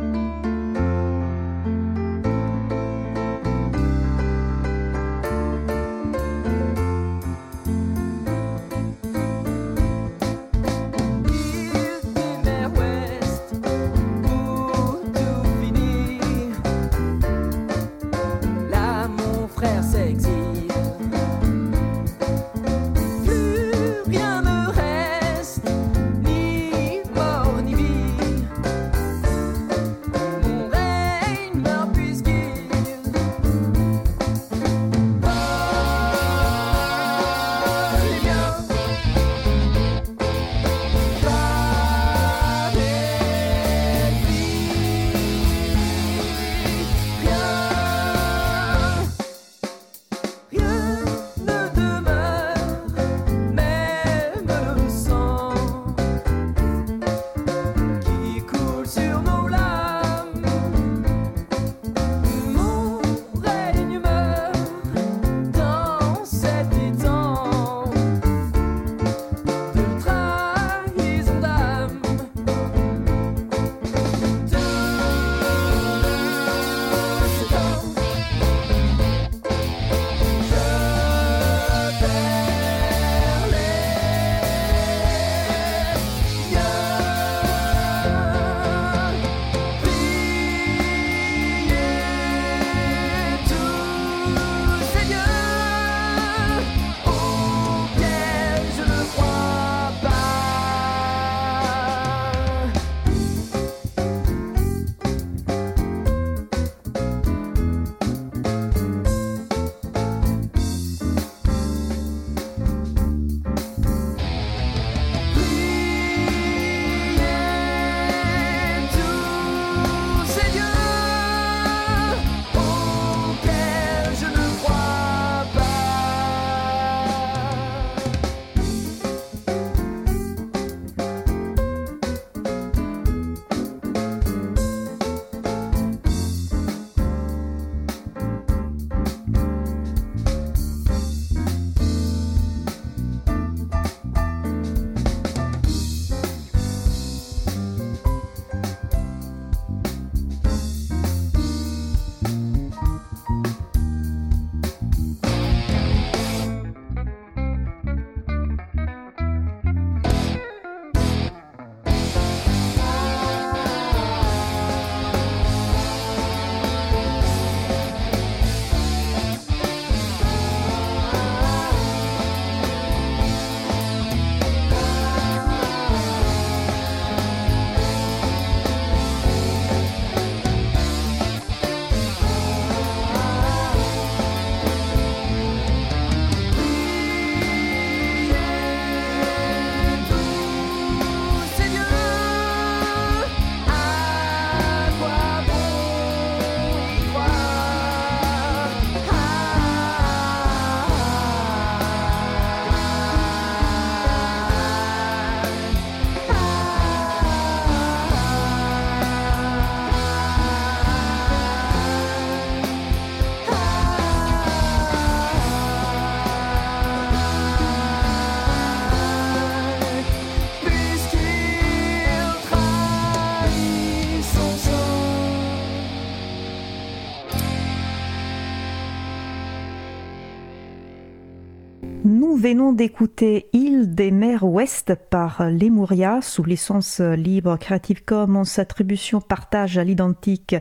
venons d'écouter Île des mers ouest par Lemuria sous licence libre Creative Commons attribution partage à l'identique.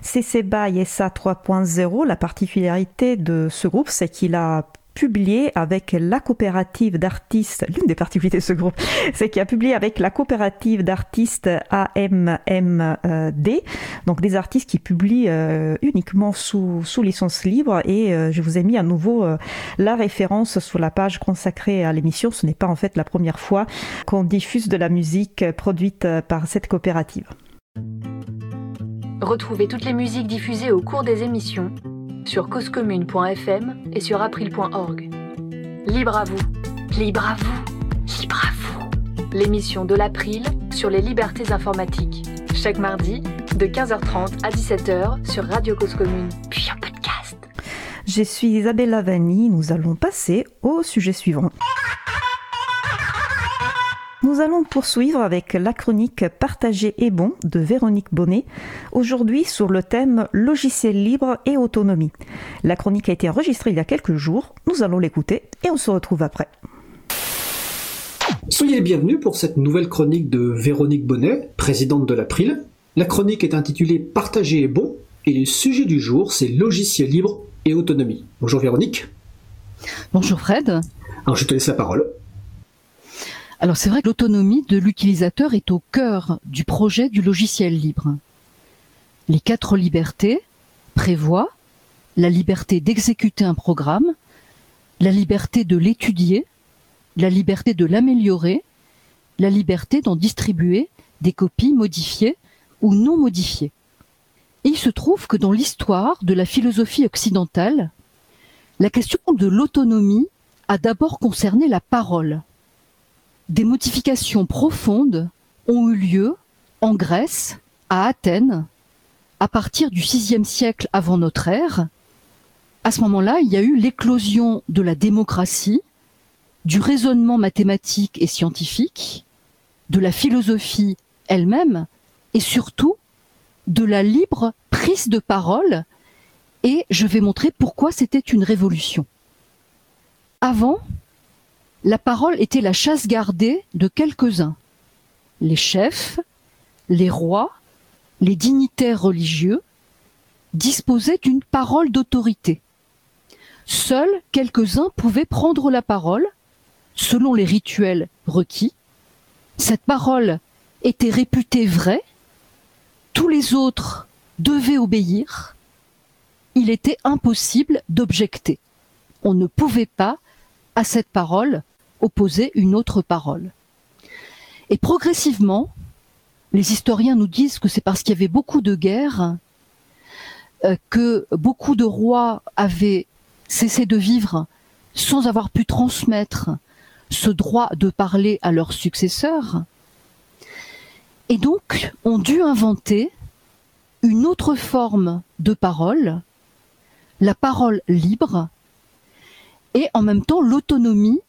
CC BY SA 3.0, la particularité de ce groupe, c'est qu'il a publié avec la coopérative d'artistes, l'une des particularités de ce groupe, c'est qu'il a publié avec la coopérative d'artistes AMMD, donc des artistes qui publient euh, uniquement sous, sous licence libre et euh, je vous ai mis à nouveau euh, la référence sur la page consacrée à l'émission. Ce n'est pas en fait la première fois qu'on diffuse de la musique produite par cette coopérative. Retrouvez toutes les musiques diffusées au cours des émissions sur causecommune.fm et sur april.org. Libre à vous, libre à vous, libre à vous. L'émission de l'April sur les libertés informatiques. Chaque mardi, de 15h30 à 17h sur Radio Cause Commune, puis en podcast. Je suis Isabelle Lavani, nous allons passer au sujet suivant. Nous allons poursuivre avec la chronique Partager est bon de Véronique Bonnet, aujourd'hui sur le thème Logiciel libre et autonomie. La chronique a été enregistrée il y a quelques jours, nous allons l'écouter et on se retrouve après. Soyez les bienvenus pour cette nouvelle chronique de Véronique Bonnet, présidente de l'April. La chronique est intitulée Partager est bon et le sujet du jour c'est logiciel libre et autonomie. Bonjour Véronique. Bonjour Fred. Alors je te laisse la parole. Alors c'est vrai que l'autonomie de l'utilisateur est au cœur du projet du logiciel libre. Les quatre libertés prévoient la liberté d'exécuter un programme, la liberté de l'étudier, la liberté de l'améliorer, la liberté d'en distribuer des copies modifiées ou non modifiées. Il se trouve que dans l'histoire de la philosophie occidentale, la question de l'autonomie a d'abord concerné la parole des modifications profondes ont eu lieu en Grèce, à Athènes, à partir du VIe siècle avant notre ère. À ce moment-là, il y a eu l'éclosion de la démocratie, du raisonnement mathématique et scientifique, de la philosophie elle-même, et surtout de la libre prise de parole, et je vais montrer pourquoi c'était une révolution. Avant, la parole était la chasse gardée de quelques-uns. Les chefs, les rois, les dignitaires religieux disposaient d'une parole d'autorité. Seuls quelques-uns pouvaient prendre la parole, selon les rituels requis. Cette parole était réputée vraie, tous les autres devaient obéir. Il était impossible d'objecter. On ne pouvait pas, à cette parole, opposer une autre parole. Et progressivement, les historiens nous disent que c'est parce qu'il y avait beaucoup de guerres, euh, que beaucoup de rois avaient cessé de vivre sans avoir pu transmettre ce droit de parler à leurs successeurs, et donc ont dû inventer une autre forme de parole, la parole libre, et en même temps l'autonomie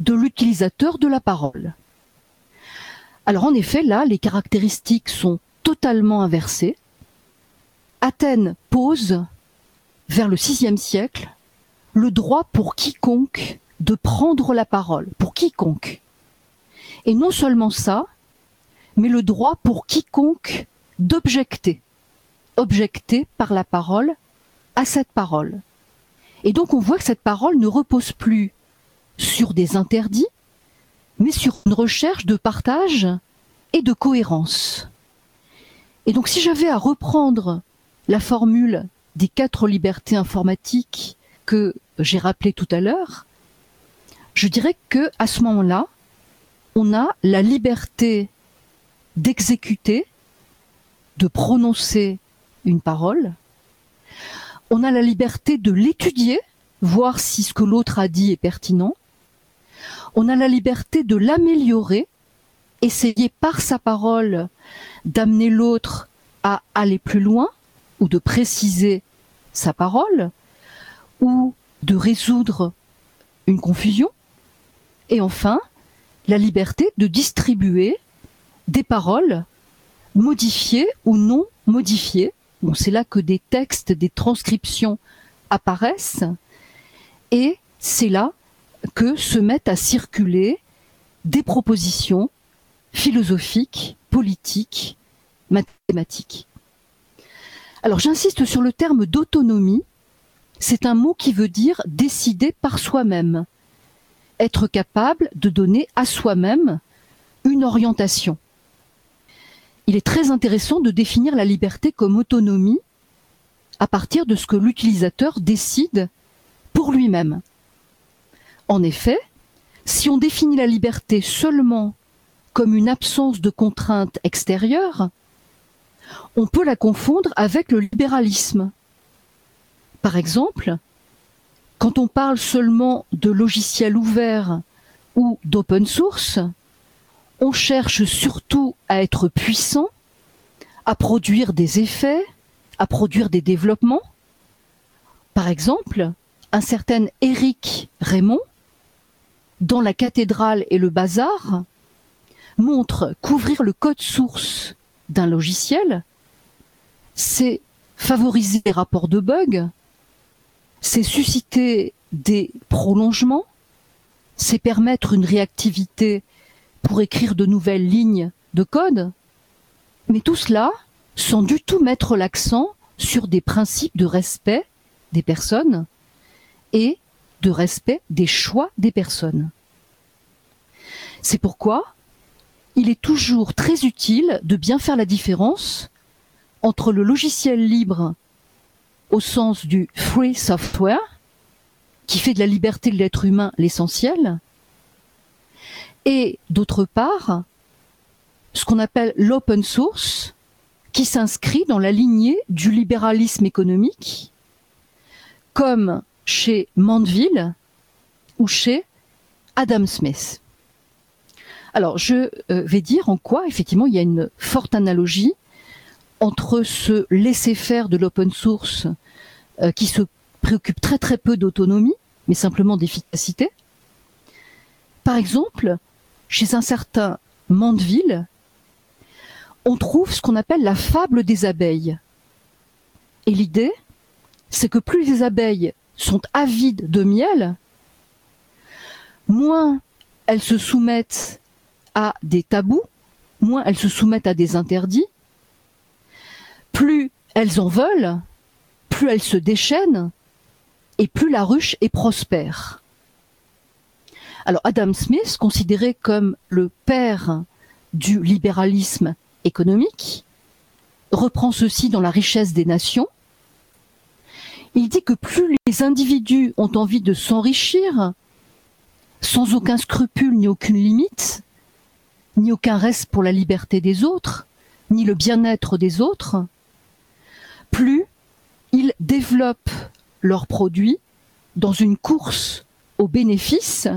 de l'utilisateur de la parole. Alors en effet, là, les caractéristiques sont totalement inversées. Athènes pose, vers le VIe siècle, le droit pour quiconque de prendre la parole, pour quiconque. Et non seulement ça, mais le droit pour quiconque d'objecter, objecter par la parole à cette parole. Et donc on voit que cette parole ne repose plus sur des interdits, mais sur une recherche de partage et de cohérence. Et donc si j'avais à reprendre la formule des quatre libertés informatiques que j'ai rappelées tout à l'heure, je dirais que à ce moment-là, on a la liberté d'exécuter, de prononcer une parole. On a la liberté de l'étudier, voir si ce que l'autre a dit est pertinent on a la liberté de l'améliorer, essayer par sa parole d'amener l'autre à aller plus loin ou de préciser sa parole ou de résoudre une confusion. Et enfin, la liberté de distribuer des paroles modifiées ou non modifiées. C'est là que des textes, des transcriptions apparaissent. Et c'est là que se mettent à circuler des propositions philosophiques, politiques, mathématiques. Alors j'insiste sur le terme d'autonomie. C'est un mot qui veut dire décider par soi-même, être capable de donner à soi-même une orientation. Il est très intéressant de définir la liberté comme autonomie à partir de ce que l'utilisateur décide pour lui-même. En effet, si on définit la liberté seulement comme une absence de contraintes extérieures, on peut la confondre avec le libéralisme. Par exemple, quand on parle seulement de logiciels ouverts ou d'open source, on cherche surtout à être puissant, à produire des effets, à produire des développements. Par exemple, un certain Éric Raymond, dans la cathédrale et le bazar, montre qu'ouvrir le code source d'un logiciel, c'est favoriser les rapports de bugs, c'est susciter des prolongements, c'est permettre une réactivité pour écrire de nouvelles lignes de code, mais tout cela sans du tout mettre l'accent sur des principes de respect des personnes et de respect des choix des personnes. C'est pourquoi il est toujours très utile de bien faire la différence entre le logiciel libre au sens du free software, qui fait de la liberté de l'être humain l'essentiel, et d'autre part, ce qu'on appelle l'open source, qui s'inscrit dans la lignée du libéralisme économique, comme chez Mandeville ou chez Adam Smith. Alors, je euh, vais dire en quoi, effectivement, il y a une forte analogie entre ce laisser-faire de l'open source euh, qui se préoccupe très très peu d'autonomie, mais simplement d'efficacité. Par exemple, chez un certain Mandeville, on trouve ce qu'on appelle la fable des abeilles. Et l'idée, c'est que plus les abeilles sont avides de miel, moins elles se soumettent à des tabous, moins elles se soumettent à des interdits, plus elles en veulent, plus elles se déchaînent, et plus la ruche est prospère. Alors Adam Smith, considéré comme le père du libéralisme économique, reprend ceci dans La richesse des nations. Il dit que plus les individus ont envie de s'enrichir, sans aucun scrupule ni aucune limite, ni aucun reste pour la liberté des autres, ni le bien-être des autres, plus ils développent leurs produits dans une course aux bénéfices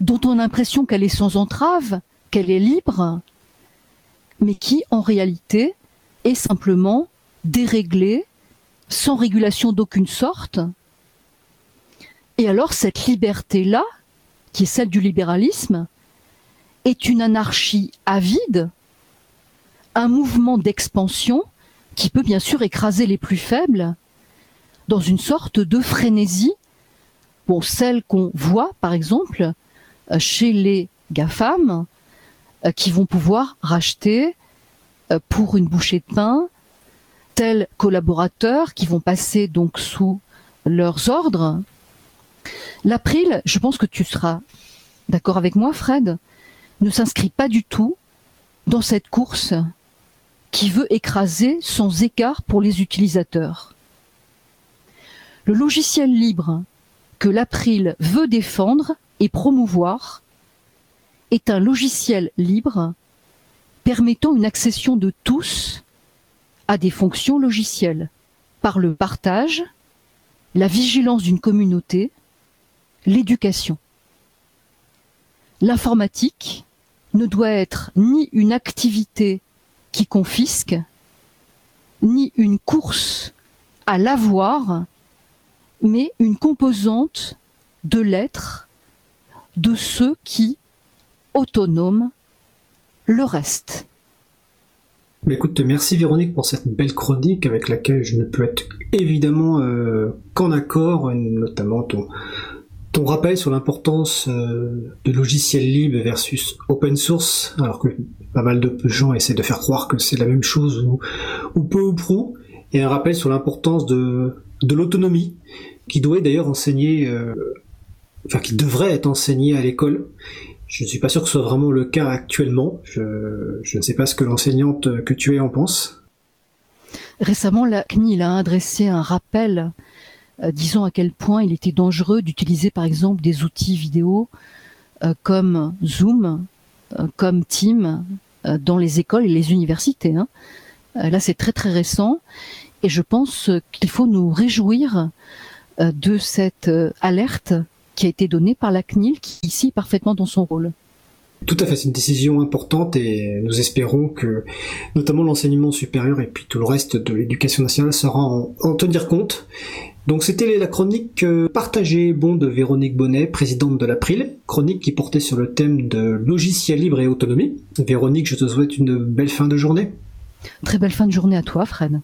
dont on a l'impression qu'elle est sans entrave, qu'elle est libre, mais qui en réalité est simplement déréglée, sans régulation d'aucune sorte. Et alors cette liberté-là, qui est celle du libéralisme, est une anarchie avide, un mouvement d'expansion qui peut bien sûr écraser les plus faibles dans une sorte de frénésie, bon, celle qu'on voit par exemple euh, chez les GAFAM, euh, qui vont pouvoir racheter euh, pour une bouchée de pain tels collaborateurs qui vont passer donc sous leurs ordres. L'April, je pense que tu seras d'accord avec moi, Fred, ne s'inscrit pas du tout dans cette course qui veut écraser sans écart pour les utilisateurs. Le logiciel libre que l'April veut défendre et promouvoir est un logiciel libre permettant une accession de tous à des fonctions logicielles par le partage, la vigilance d'une communauté, l'éducation. L'informatique ne doit être ni une activité qui confisque, ni une course à l'avoir, mais une composante de l'être de ceux qui, autonomes, le restent. Mais écoute, merci Véronique pour cette belle chronique avec laquelle je ne peux être évidemment euh, qu'en accord, notamment ton, ton rappel sur l'importance euh, de logiciels libres versus open source, alors que pas mal de gens essaient de faire croire que c'est la même chose ou, peu ou prou, et un rappel sur l'importance de, de l'autonomie, qui doit d'ailleurs enseigner, euh, enfin qui devrait être enseigné à l'école. Je ne suis pas sûr que ce soit vraiment le cas actuellement. Je, ne sais pas ce que l'enseignante que tu es en pense. Récemment, la CNIL a adressé un rappel euh, disant à quel point il était dangereux d'utiliser par exemple des outils vidéo euh, comme Zoom, euh, comme Team euh, dans les écoles et les universités. hein. Là, c'est très très récent et je pense qu'il faut nous réjouir de cette alerte qui a été donnée par la CNIL qui est ici parfaitement dans son rôle. Tout à fait, c'est une décision importante et nous espérons que notamment l'enseignement supérieur et puis tout le reste de l'éducation nationale saura en, en tenir compte. Donc c'était la chronique euh, partagée et bon de Véronique Bonnet, présidente de l'April, chronique qui portait sur le thème de logiciel libre et autonomie. Véronique, je te souhaite une belle fin de journée. Très belle fin de journée à toi, Fred.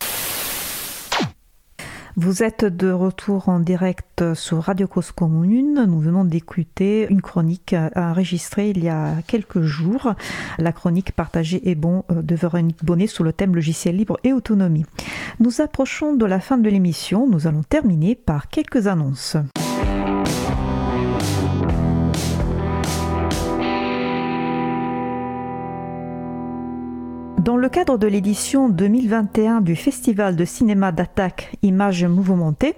Vous êtes de retour en direct sur Radio Cause Commune. Nous venons d'écouter une chronique enregistrée il y a quelques jours. La chronique partagée est bon de Véronique Bonnet sur le thème logiciel libre et autonomie. Nous approchons de la fin de l'émission. Nous allons terminer par quelques annonces. Dans le cadre de l'édition 2021 du Festival de cinéma d'attaque Images mouvementées,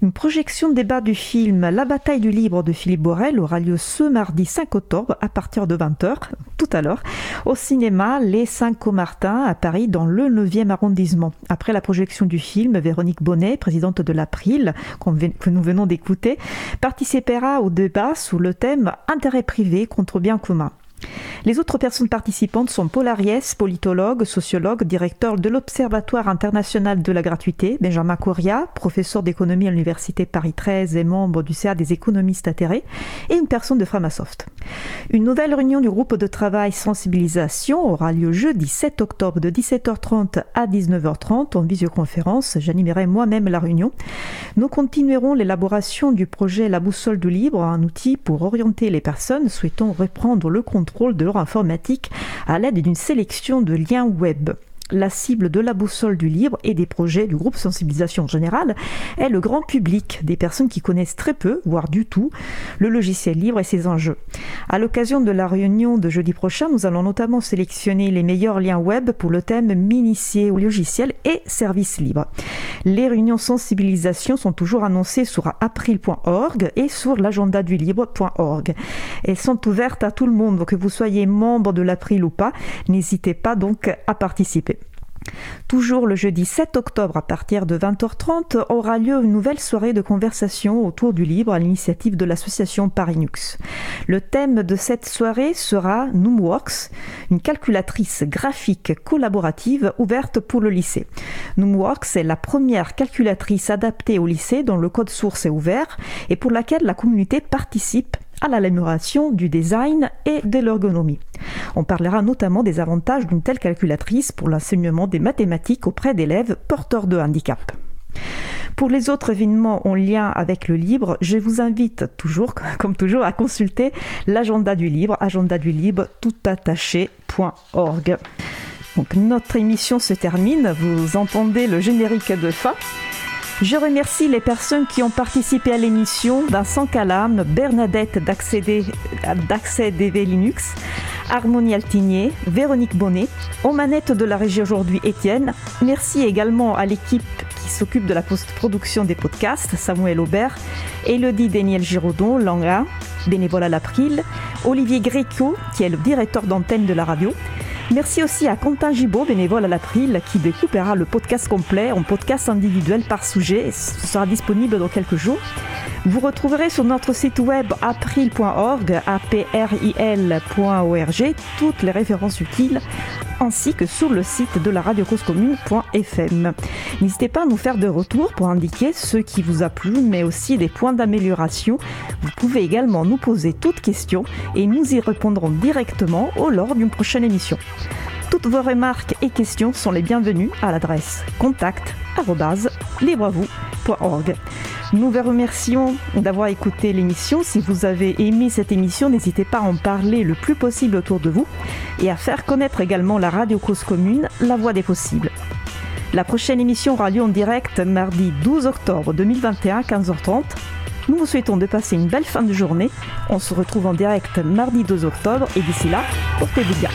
une projection débat du film La bataille du libre de Philippe Borel aura lieu ce mardi 5 octobre à partir de 20h, tout à l'heure, au cinéma Les 5 Comartin à Paris dans le 9e arrondissement. Après la projection du film, Véronique Bonnet, présidente de l'April, que nous venons d'écouter, participera au débat sous le thème Intérêt privé contre bien commun. Les autres personnes participantes sont Paul Ariès, politologue, sociologue, directeur de l'Observatoire international de la gratuité, Benjamin Coria, professeur d'économie à l'Université Paris 13 et membre du CA des économistes atterrés, et une personne de Framasoft. Une nouvelle réunion du groupe de travail sensibilisation aura lieu jeudi 7 octobre de 17h30 à 19h30 en visioconférence. J'animerai moi-même la réunion. Nous continuerons l'élaboration du projet La Boussole du Libre, un outil pour orienter les personnes souhaitant reprendre le contrôle de leur informatique à l'aide d'une sélection de liens web. La cible de la boussole du libre et des projets du groupe sensibilisation générale est le grand public, des personnes qui connaissent très peu, voire du tout, le logiciel libre et ses enjeux. À l'occasion de la réunion de jeudi prochain, nous allons notamment sélectionner les meilleurs liens web pour le thème m'initier au logiciel et services libres. Les réunions sensibilisation sont toujours annoncées sur april.org et sur l'agenda du libre.org. Elles sont ouvertes à tout le monde, que vous soyez membre de l'April ou pas. N'hésitez pas donc à participer. Toujours le jeudi 7 octobre à partir de 20h30 aura lieu une nouvelle soirée de conversation autour du libre à l'initiative de l'association Parinux. Le thème de cette soirée sera Noomworks, une calculatrice graphique collaborative ouverte pour le lycée. Noomworks est la première calculatrice adaptée au lycée dont le code source est ouvert et pour laquelle la communauté participe à l'amélioration du design et de l'ergonomie. On parlera notamment des avantages d'une telle calculatrice pour l'enseignement des mathématiques auprès d'élèves porteurs de handicap. Pour les autres événements en lien avec le libre, je vous invite toujours, comme toujours, à consulter l'agenda du libre, agenda du libre toutattaché.org. Donc notre émission se termine, vous entendez le générique de fin. Je remercie les personnes qui ont participé à l'émission Vincent Calam, Bernadette d'Accès DV Linux, Harmonie Altinier, Véronique Bonnet, aux manettes de la régie aujourd'hui Étienne. Merci également à l'équipe qui s'occupe de la post-production des podcasts, Samuel Aubert, Elodie Daniel Giraudon, Langa, bénévole à l'April, Olivier Gréco, qui est le directeur d'antenne de la radio, Merci aussi à Quentin Gibaud, bénévole à l'April, qui découpera le podcast complet en podcast individuel par sujet. Ce sera disponible dans quelques jours. Vous retrouverez sur notre site web april.org, april.org, toutes les références utiles, ainsi que sur le site de la radiocausecommune.fm. N'hésitez pas à nous faire de retours pour indiquer ce qui vous a plu, mais aussi des points d'amélioration. Vous pouvez également nous poser toutes questions et nous y répondrons directement au lors d'une prochaine émission. Toutes vos remarques et questions sont les bienvenues à l'adresse contact@librevous.org. Nous vous remercions d'avoir écouté l'émission. Si vous avez aimé cette émission, n'hésitez pas à en parler le plus possible autour de vous et à faire connaître également la radio cause commune, la voix des possibles. La prochaine émission aura lieu en direct mardi 12 octobre 2021 à 15h30. Nous vous souhaitons de passer une belle fin de journée. On se retrouve en direct mardi 12 octobre et d'ici là, portez-vous bien.